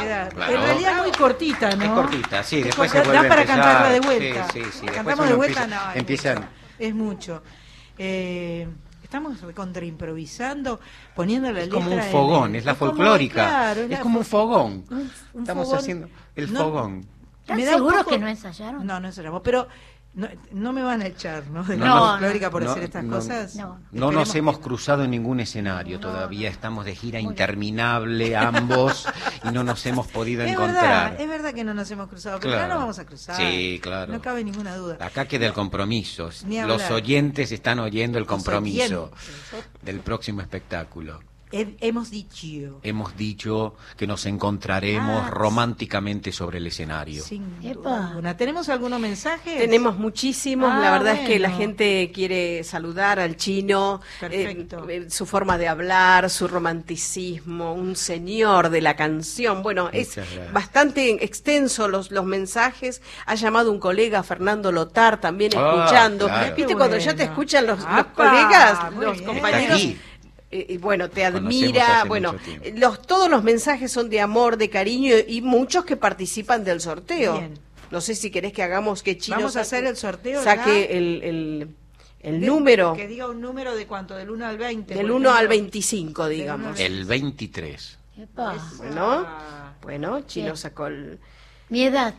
Queda. claro. En realidad muy cortita, ¿no? Es cortita, sí, Es después se corta, vuelve da a para empezar. cantarla de vuelta. Sí, sí, Cantamos de vuelta, empieza- no. es empiezan- mucho. Es mucho. Eh, estamos recontra improvisando, poniendo la Es letra. como un en- fogón, es la como- folclórica. claro, es la como un fo- fogón. un- un Estamos fogón. haciendo el No, fogón. ¿Están seguros poco- que no ensayaron? No, no ensayamos, pero no, no me van a echar, ¿no? De No, la no, por no, hacer estas no, cosas. No. No nos hemos cruzado en ningún escenario todavía, estamos de gira interminable ambos y no nos hemos podido Es encontrar. verdad, es verdad que no nos hemos cruzado, pero ya Claro. no vamos a cruzar. Sí, claro. No cabe ninguna duda. Acá queda el compromiso. Ni Los oyentes están oyendo el compromiso del próximo espectáculo. He- hemos dicho. Hemos dicho que nos encontraremos Ah, románticamente sobre el escenario. Sin duda alguna. ¿Tenemos algunos mensajes? Tenemos muchísimos, Ah, la verdad es que la gente quiere saludar al chino, Perfecto. eh, eh, su forma de hablar, su romanticismo, un señor de la canción. Bueno, es gracias. bastante extenso los, los mensajes. Ha llamado un colega, Fernando Lotar, también Ah, escuchando. claro. ¿Viste cuando ya te escuchan los, los colegas, Muy los bien. compañeros? Eh, y bueno, te admira, bueno, tiempo. los, todos los mensajes son de amor, de cariño y muchos que participan del sorteo. Bien. No sé si querés que hagamos que Chino Vamos a saque- hacer el sorteo Saque ya. el, el, el De- número Que diga un número de cuánto, del 1 al 20. del por 1 al ejemplo. 25, digamos. El 23. Epa. Bueno, bueno, Chino Bien. sacó el... Mi edad.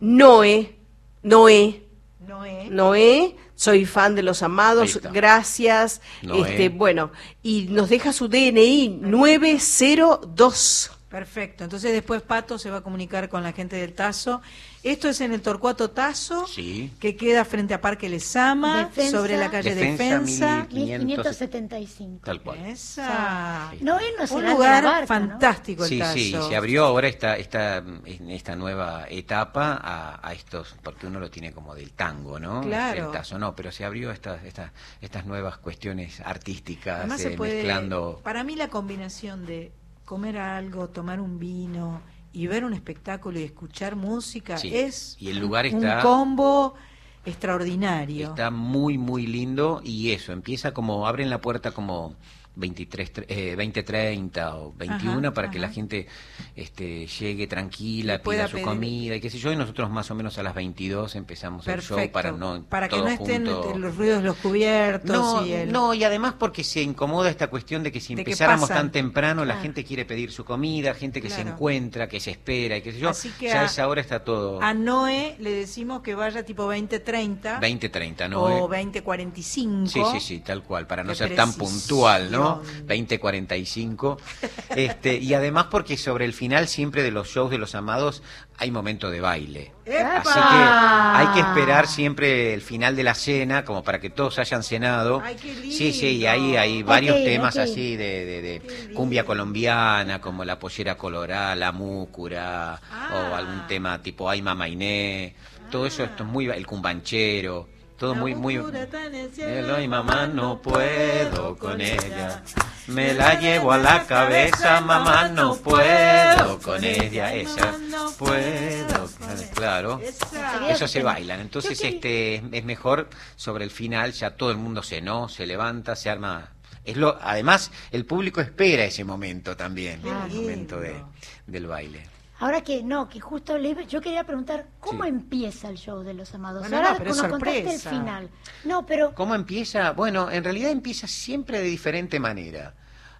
Noé, Noé, Noé. Noé, soy fan de los amados, gracias. Este, bueno, y nos deja su DNI 902. Perfecto. Entonces después Pato se va a comunicar con la gente del Tazo. Esto es en el Torcuato Tazo, Sí. que queda frente a Parque Lesama, Defensa. sobre la calle Defensa, Defensa. 1575. Tal cual. Esa. No, no Un lugar barca, ¿no? fantástico el Sí, Tazo. sí, se abrió ahora esta, esta, en esta nueva etapa a, a estos, porque uno lo tiene como del tango, ¿no? Claro. El tazo, no, pero se abrió estas, estas, estas nuevas cuestiones artísticas, eh, se puede, mezclando. para mí la combinación de comer algo, tomar un vino y ver un espectáculo y escuchar música Sí, es y el lugar un está- combo extraordinario. Está muy, muy lindo y eso, empieza como, abren la puerta como 23, tre- eh, 20.30 o 21 Ajá, para que la gente este, llegue tranquila, pida su pedir- comida y qué sé yo, y nosotros más o menos a las 22 empezamos el show para no Para que no estén los ruidos los cubiertos No, y el... no, y además porque se incomoda esta cuestión de que si De empezáramos tan temprano, la gente quiere pedir su comida, gente que se encuentra, que se espera y qué sé yo. Así que ya a- esa hora está todo A Noé le decimos que vaya tipo 20-30 20-30, ¿no? o eh? 20-45. Sí, sí, sí, tal cual, para no ser tan puntual, ¿no? Precisión. 2045. Este, y además porque sobre el final siempre de los shows de los amados hay momento de baile. ¡Epa! Así que hay que esperar siempre el final de la cena, como para que todos hayan cenado. Ay, qué Sí, sí, y ahí hay varios temas así de, de- de cumbia colombiana, como la pollera colorada, la múcura, Ah. o algún tema tipo Ay Mamá Iné. Todo eso, esto es muy, el cumbanchero, todo muy, muy... Cielo y mamá no puedo con ella. Me la llevo a la cabeza, mamá no puedo con ella. Esa puedo, claro. Eso se bailan. Entonces este es mejor sobre el final ya todo el mundo cenó, se levanta, se arma. Es lo, además el público espera ese momento también, el momento de, del baile. Ahora que no, que justo le yo quería preguntar cómo Sí. empieza el show de los amados. Bueno, Ahora no, pero es contaste el sorpresa. final. No, pero ¿Cómo empieza? Bueno, en realidad empieza siempre de diferente manera.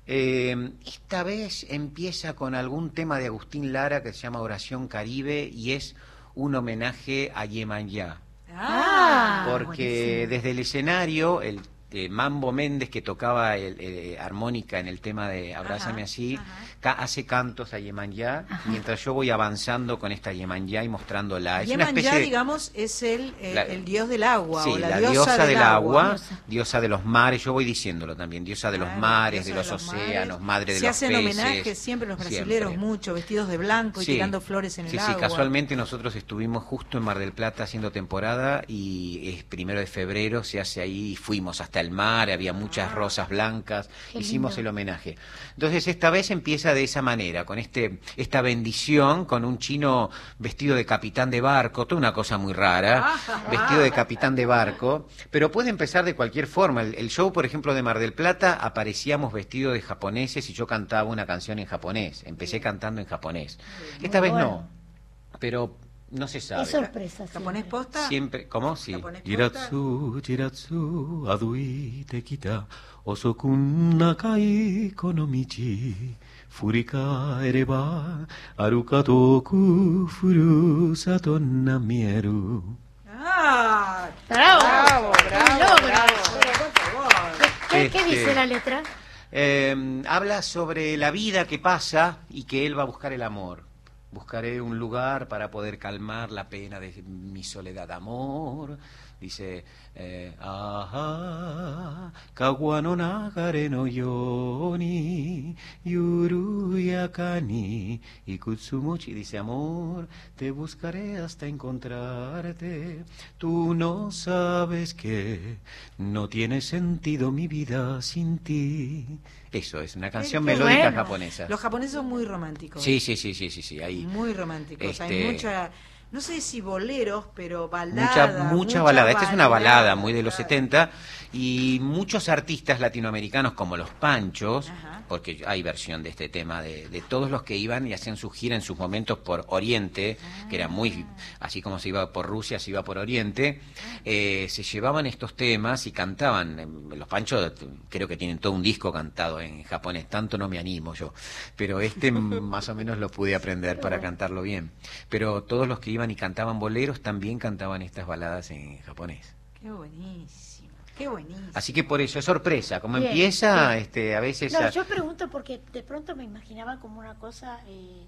Eh, esta vez empieza con algún tema de Agustín Lara que se llama Oración Caribe y es un homenaje a Yemayá. Ah, porque desde el escenario, el eh, Mambo Méndez, que tocaba el, eh, armónica en el tema de Abrázame así, ca- hace cantos a Yemayá, mientras yo voy avanzando con esta Yemayá y mostrándola. Es una Yeman especie ya, de... digamos, es el, eh, La- el dios del agua Sí, o la, la, diosa, del agua, Diosa. diosa de los mares, yo voy diciéndolo también, diosa de los mares, de los, de los océanos, mares. madre de Se los hacen peces. homenajes siempre los Siempre. brasileros mucho, vestidos de blanco y Sí. tirando flores en Sí, el sí, agua. casualmente nosotros estuvimos justo en Mar del Plata haciendo temporada y es primero de febrero, se hace ahí, fuimos hasta el mar, había muchas Ah. rosas blancas, hicimos lindo. el homenaje. Entonces esta vez empieza de esa manera, con este esta bendición, con un chino vestido de capitán de barco, toda una cosa muy rara, vestido de capitán de barco, pero puede empezar de cualquier forma. El, el show, por ejemplo, de Mar del Plata, aparecíamos vestidos de japoneses y yo cantaba una canción en japonés. Empecé cantando en japonés. Esta vez bueno. no, pero no se sabe. es sorpresa. ¿Japonés posta? Siempre, ¿cómo? Sí. Jiratsu, jiratsu, aduite kita, osokun nakai kono michi, furikaereba, arukatoku furusato namieru. ¡Ah! ¡Bravo! ¡Bravo, ¡Un bravo, logro! bravo! Por favor. ¿Qué, qué Este- dice la letra? Eh, habla sobre la vida que pasa y que él va a buscar el amor. Buscaré un lugar para poder calmar la pena de mi soledad. Amor, dice, eh, aha, kawa no nagare no yo ni, yuruyaka ni, ikutsumochi, dice, amor, te buscaré hasta encontrarte. Tú no sabes que no tiene sentido mi vida sin ti. Eso es una canción melódica bueno. japonesa. Los japoneses son muy románticos. Sí, sí, sí, sí, sí, sí, ahí. Muy románticos. Hay Este- mucha, no sé si boleros, pero balada. Mucha, mucha balada. Esta es una balada muy de los 70 y muchos artistas latinoamericanos como los Panchos, porque hay versión de este tema de, de todos los que iban y hacían su gira en sus momentos por Oriente, que era muy, así como se iba por Rusia, se iba por Oriente, eh, se llevaban estos temas y cantaban. Los Panchos eh, creo que tienen todo un disco cantado en japonés, tanto no me animo yo, pero este más o menos lo pude aprender para cantarlo bien. Pero todos los que iban y cantaban boleros también cantaban estas baladas en japonés. Qué buenísimo. Qué buenísimo. Así que por eso es sorpresa, como Bien, empieza, este, a veces No, a- yo pregunto porque de pronto me imaginaba como una cosa eh,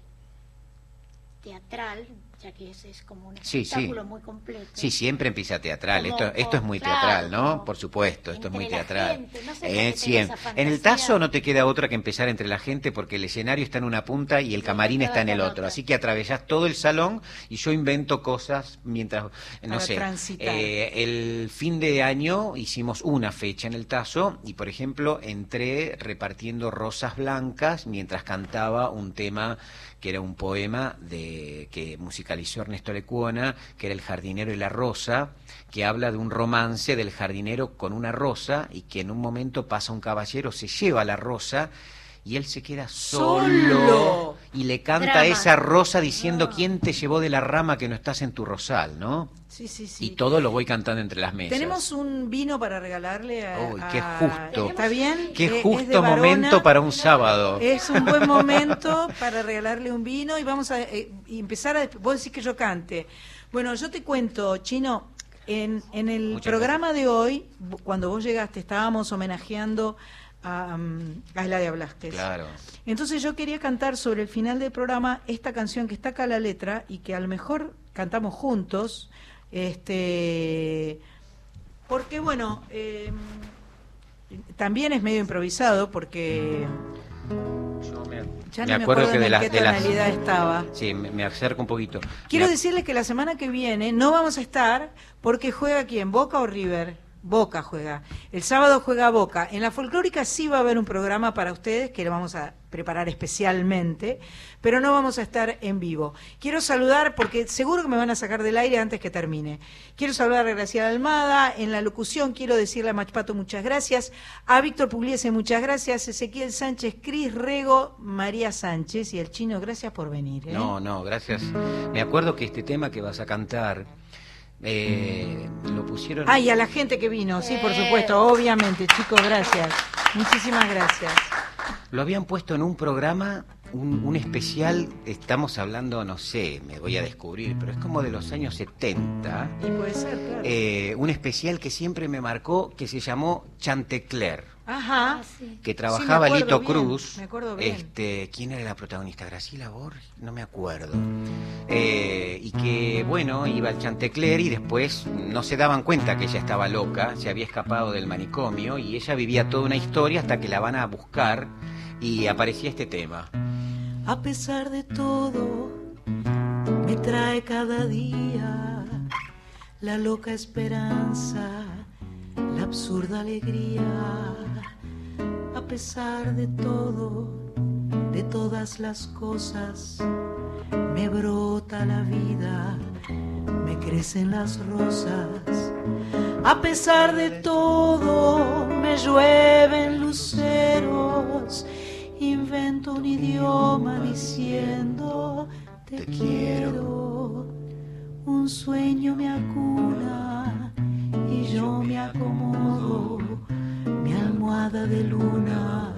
teatral, ya que ese es como un Sí, sí. muy completo. Sí, siempre empieza teatral. Como- esto, esto es muy claro, teatral, ¿no? Por supuesto, esto es muy teatral. gente, no sé, Eh, siempre. En el tazo no te queda otra que empezar entre la gente porque el escenario está en una punta y el camarín está en el otro. Así que atravesás todo el salón y yo invento cosas mientras, no Para sé, transitar. eh, el fin de año hicimos una fecha en el tazo y, por ejemplo, entré repartiendo rosas blancas mientras cantaba un tema que era un poema de que musicalizó Ernesto Lecuona, que era El jardinero y la rosa, que habla de un romance del jardinero con una rosa y que en un momento pasa un caballero, se lleva la rosa y él se queda solo, Solo. y le canta a esa rosa diciendo quién te llevó de la rama que no estás en tu rosal, ¿no? Sí, sí, sí. Y todo lo voy cantando entre las mesas. Tenemos un vino para regalarle a. Uy, qué a- justo. ¿Está bien? Qué Eh, justo momento para un sábado. Es un buen momento para regalarle un vino y vamos a eh, empezar a... Vos decís que yo cante. Bueno, yo te cuento, Chino, en, en el Muchas programa de hoy, cuando vos llegaste, estábamos homenajeando a, mm, a Eladia Blasquez. Claro. Entonces yo quería cantar sobre el final del programa esta canción que está acá la letra y que a lo mejor cantamos juntos, este, porque bueno, eh, también es medio improvisado porque ya no me acuerdo, que de en las qué de las- estaba. Sí, me, me acerco un poquito. Quiero Me- decirles que la semana que viene no vamos a estar porque juega quién, Boca o River. Boca juega. El sábado juega Boca. En la folclórica sí va a haber un programa para ustedes que le vamos a preparar especialmente, pero no vamos a estar en vivo. Quiero saludar, porque seguro que me van a sacar del aire antes que termine. Quiero saludar a Graciela Almada, en la locución quiero decirle a Machpato muchas gracias, a Víctor Pugliese muchas gracias, Ezequiel Sánchez, Cris Rego, María Sánchez y el chino, gracias por venir. ¿eh? No, no, gracias. Me acuerdo que este tema que vas a cantar eh, lo pusieron. Ay, a la gente que vino, sí, por supuesto, obviamente, chicos, gracias. Muchísimas gracias. Lo habían puesto en un programa, un, un especial, estamos hablando, no sé, me voy a descubrir, pero es como de los años 70. Y puede ser, claro. eh, un especial que siempre me marcó, que se llamó Chantecler. Ajá. que Sí, trabajaba me acuerdo Lito bien, Cruz. me acuerdo bien. Este, ¿quién era la protagonista? Graciela Borges, no me acuerdo. Eh, y que bueno, iba al Chantecler y después no se daban cuenta que ella estaba loca, se había escapado del manicomio y ella vivía toda una historia hasta que la van a buscar y aparecía este tema. A pesar de todo, me trae cada día la loca esperanza, la absurda alegría. A pesar de todo, de todas las cosas, me brota la vida, me crecen las rosas. A pesar de todo, me llueven luceros. Invento un idioma diciendo te quiero. Un sueño me acuna y yo me acomodo. Mi almohada de luna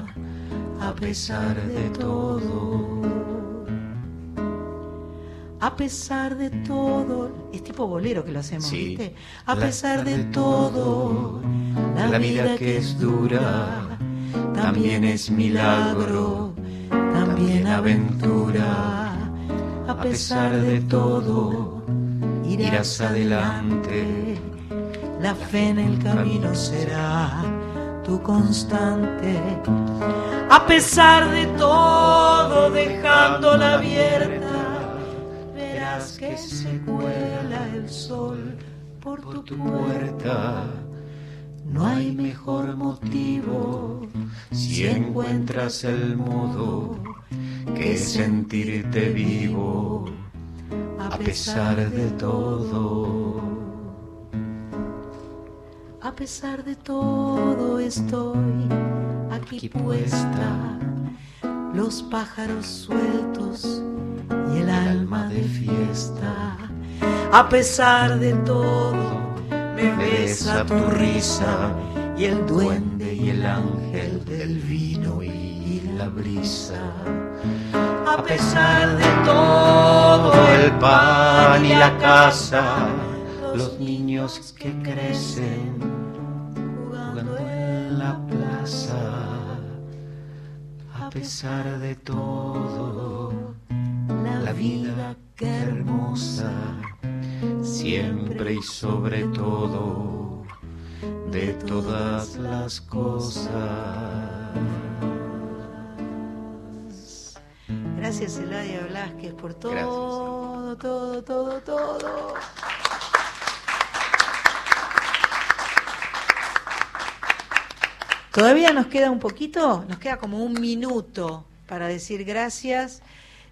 a pesar de todo. A pesar de todo, es tipo bolero que lo hacemos, Sí. ¿viste? A pesar de todo, la, vida que es dura, también es milagro, también aventura. A pesar de todo, irás adelante, la fe en el camino será tu constante. A pesar de todo, dejándola abierta, verás que se cuela el sol por tu puerta. No hay mejor motivo si encuentras el modo que sentirte vivo a pesar de todo. A pesar de todo estoy aquí puesta, los pájaros sueltos y el alma de fiesta. A pesar de todo, me besa tu risa y el duende y el ángel del vino y la brisa. A pesar de todo, el pan y la casa, niños que crecen jugando en la plaza. A pesar de todo, la vida que hermosa, siempre y sobre todo, de todas las cosas. Gracias, Eladia Blasquez, por todo, todo, todo, todo. Todavía nos queda un poquito, nos queda como un minuto para decir gracias.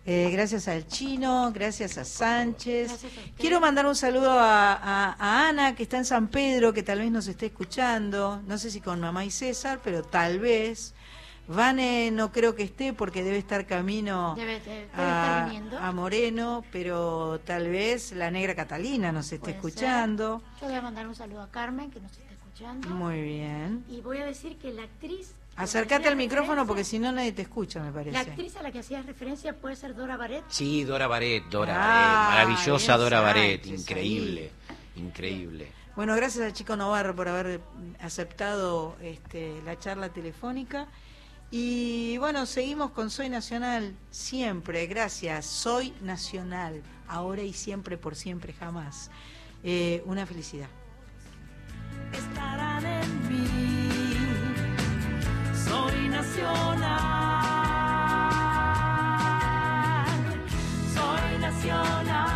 Eh, gracias al chino, gracias a Sánchez. Quiero mandar un saludo a, a- a Ana, que está en San Pedro, que tal vez nos esté escuchando. No sé si con mamá y César, pero tal vez. Vane no creo que esté porque debe estar camino Debe, debe- debe estar a, Moreno, pero tal vez la negra Catalina nos esté Puede ser. escuchando. Yo voy a mandar un saludo a Carmen, que nos está escuchando. Muy bien. Y voy a decir que la actriz... Acércate al micrófono porque si no nadie te escucha, me La parece. actriz a la que hacías referencia puede ser Dora Baret. Sí, Dora Baret, Dora Ah, Baret, maravillosa Dora Baret, increíble, increíble. Bueno, gracias al chico Navarro por haber aceptado este, la charla telefónica. Y bueno, seguimos con Soy Nacional siempre. Gracias. Soy Nacional. Ahora y siempre, por siempre, jamás. Eh, una felicidad estarán en mí. Soy nacional, soy nacional,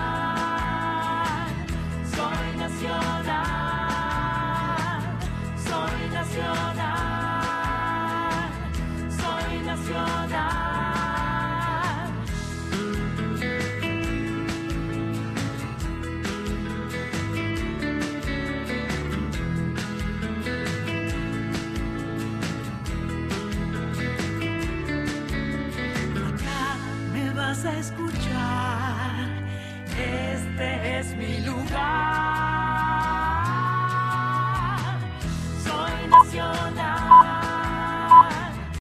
soy nacional, soy nacional. a escuchar. Este es mi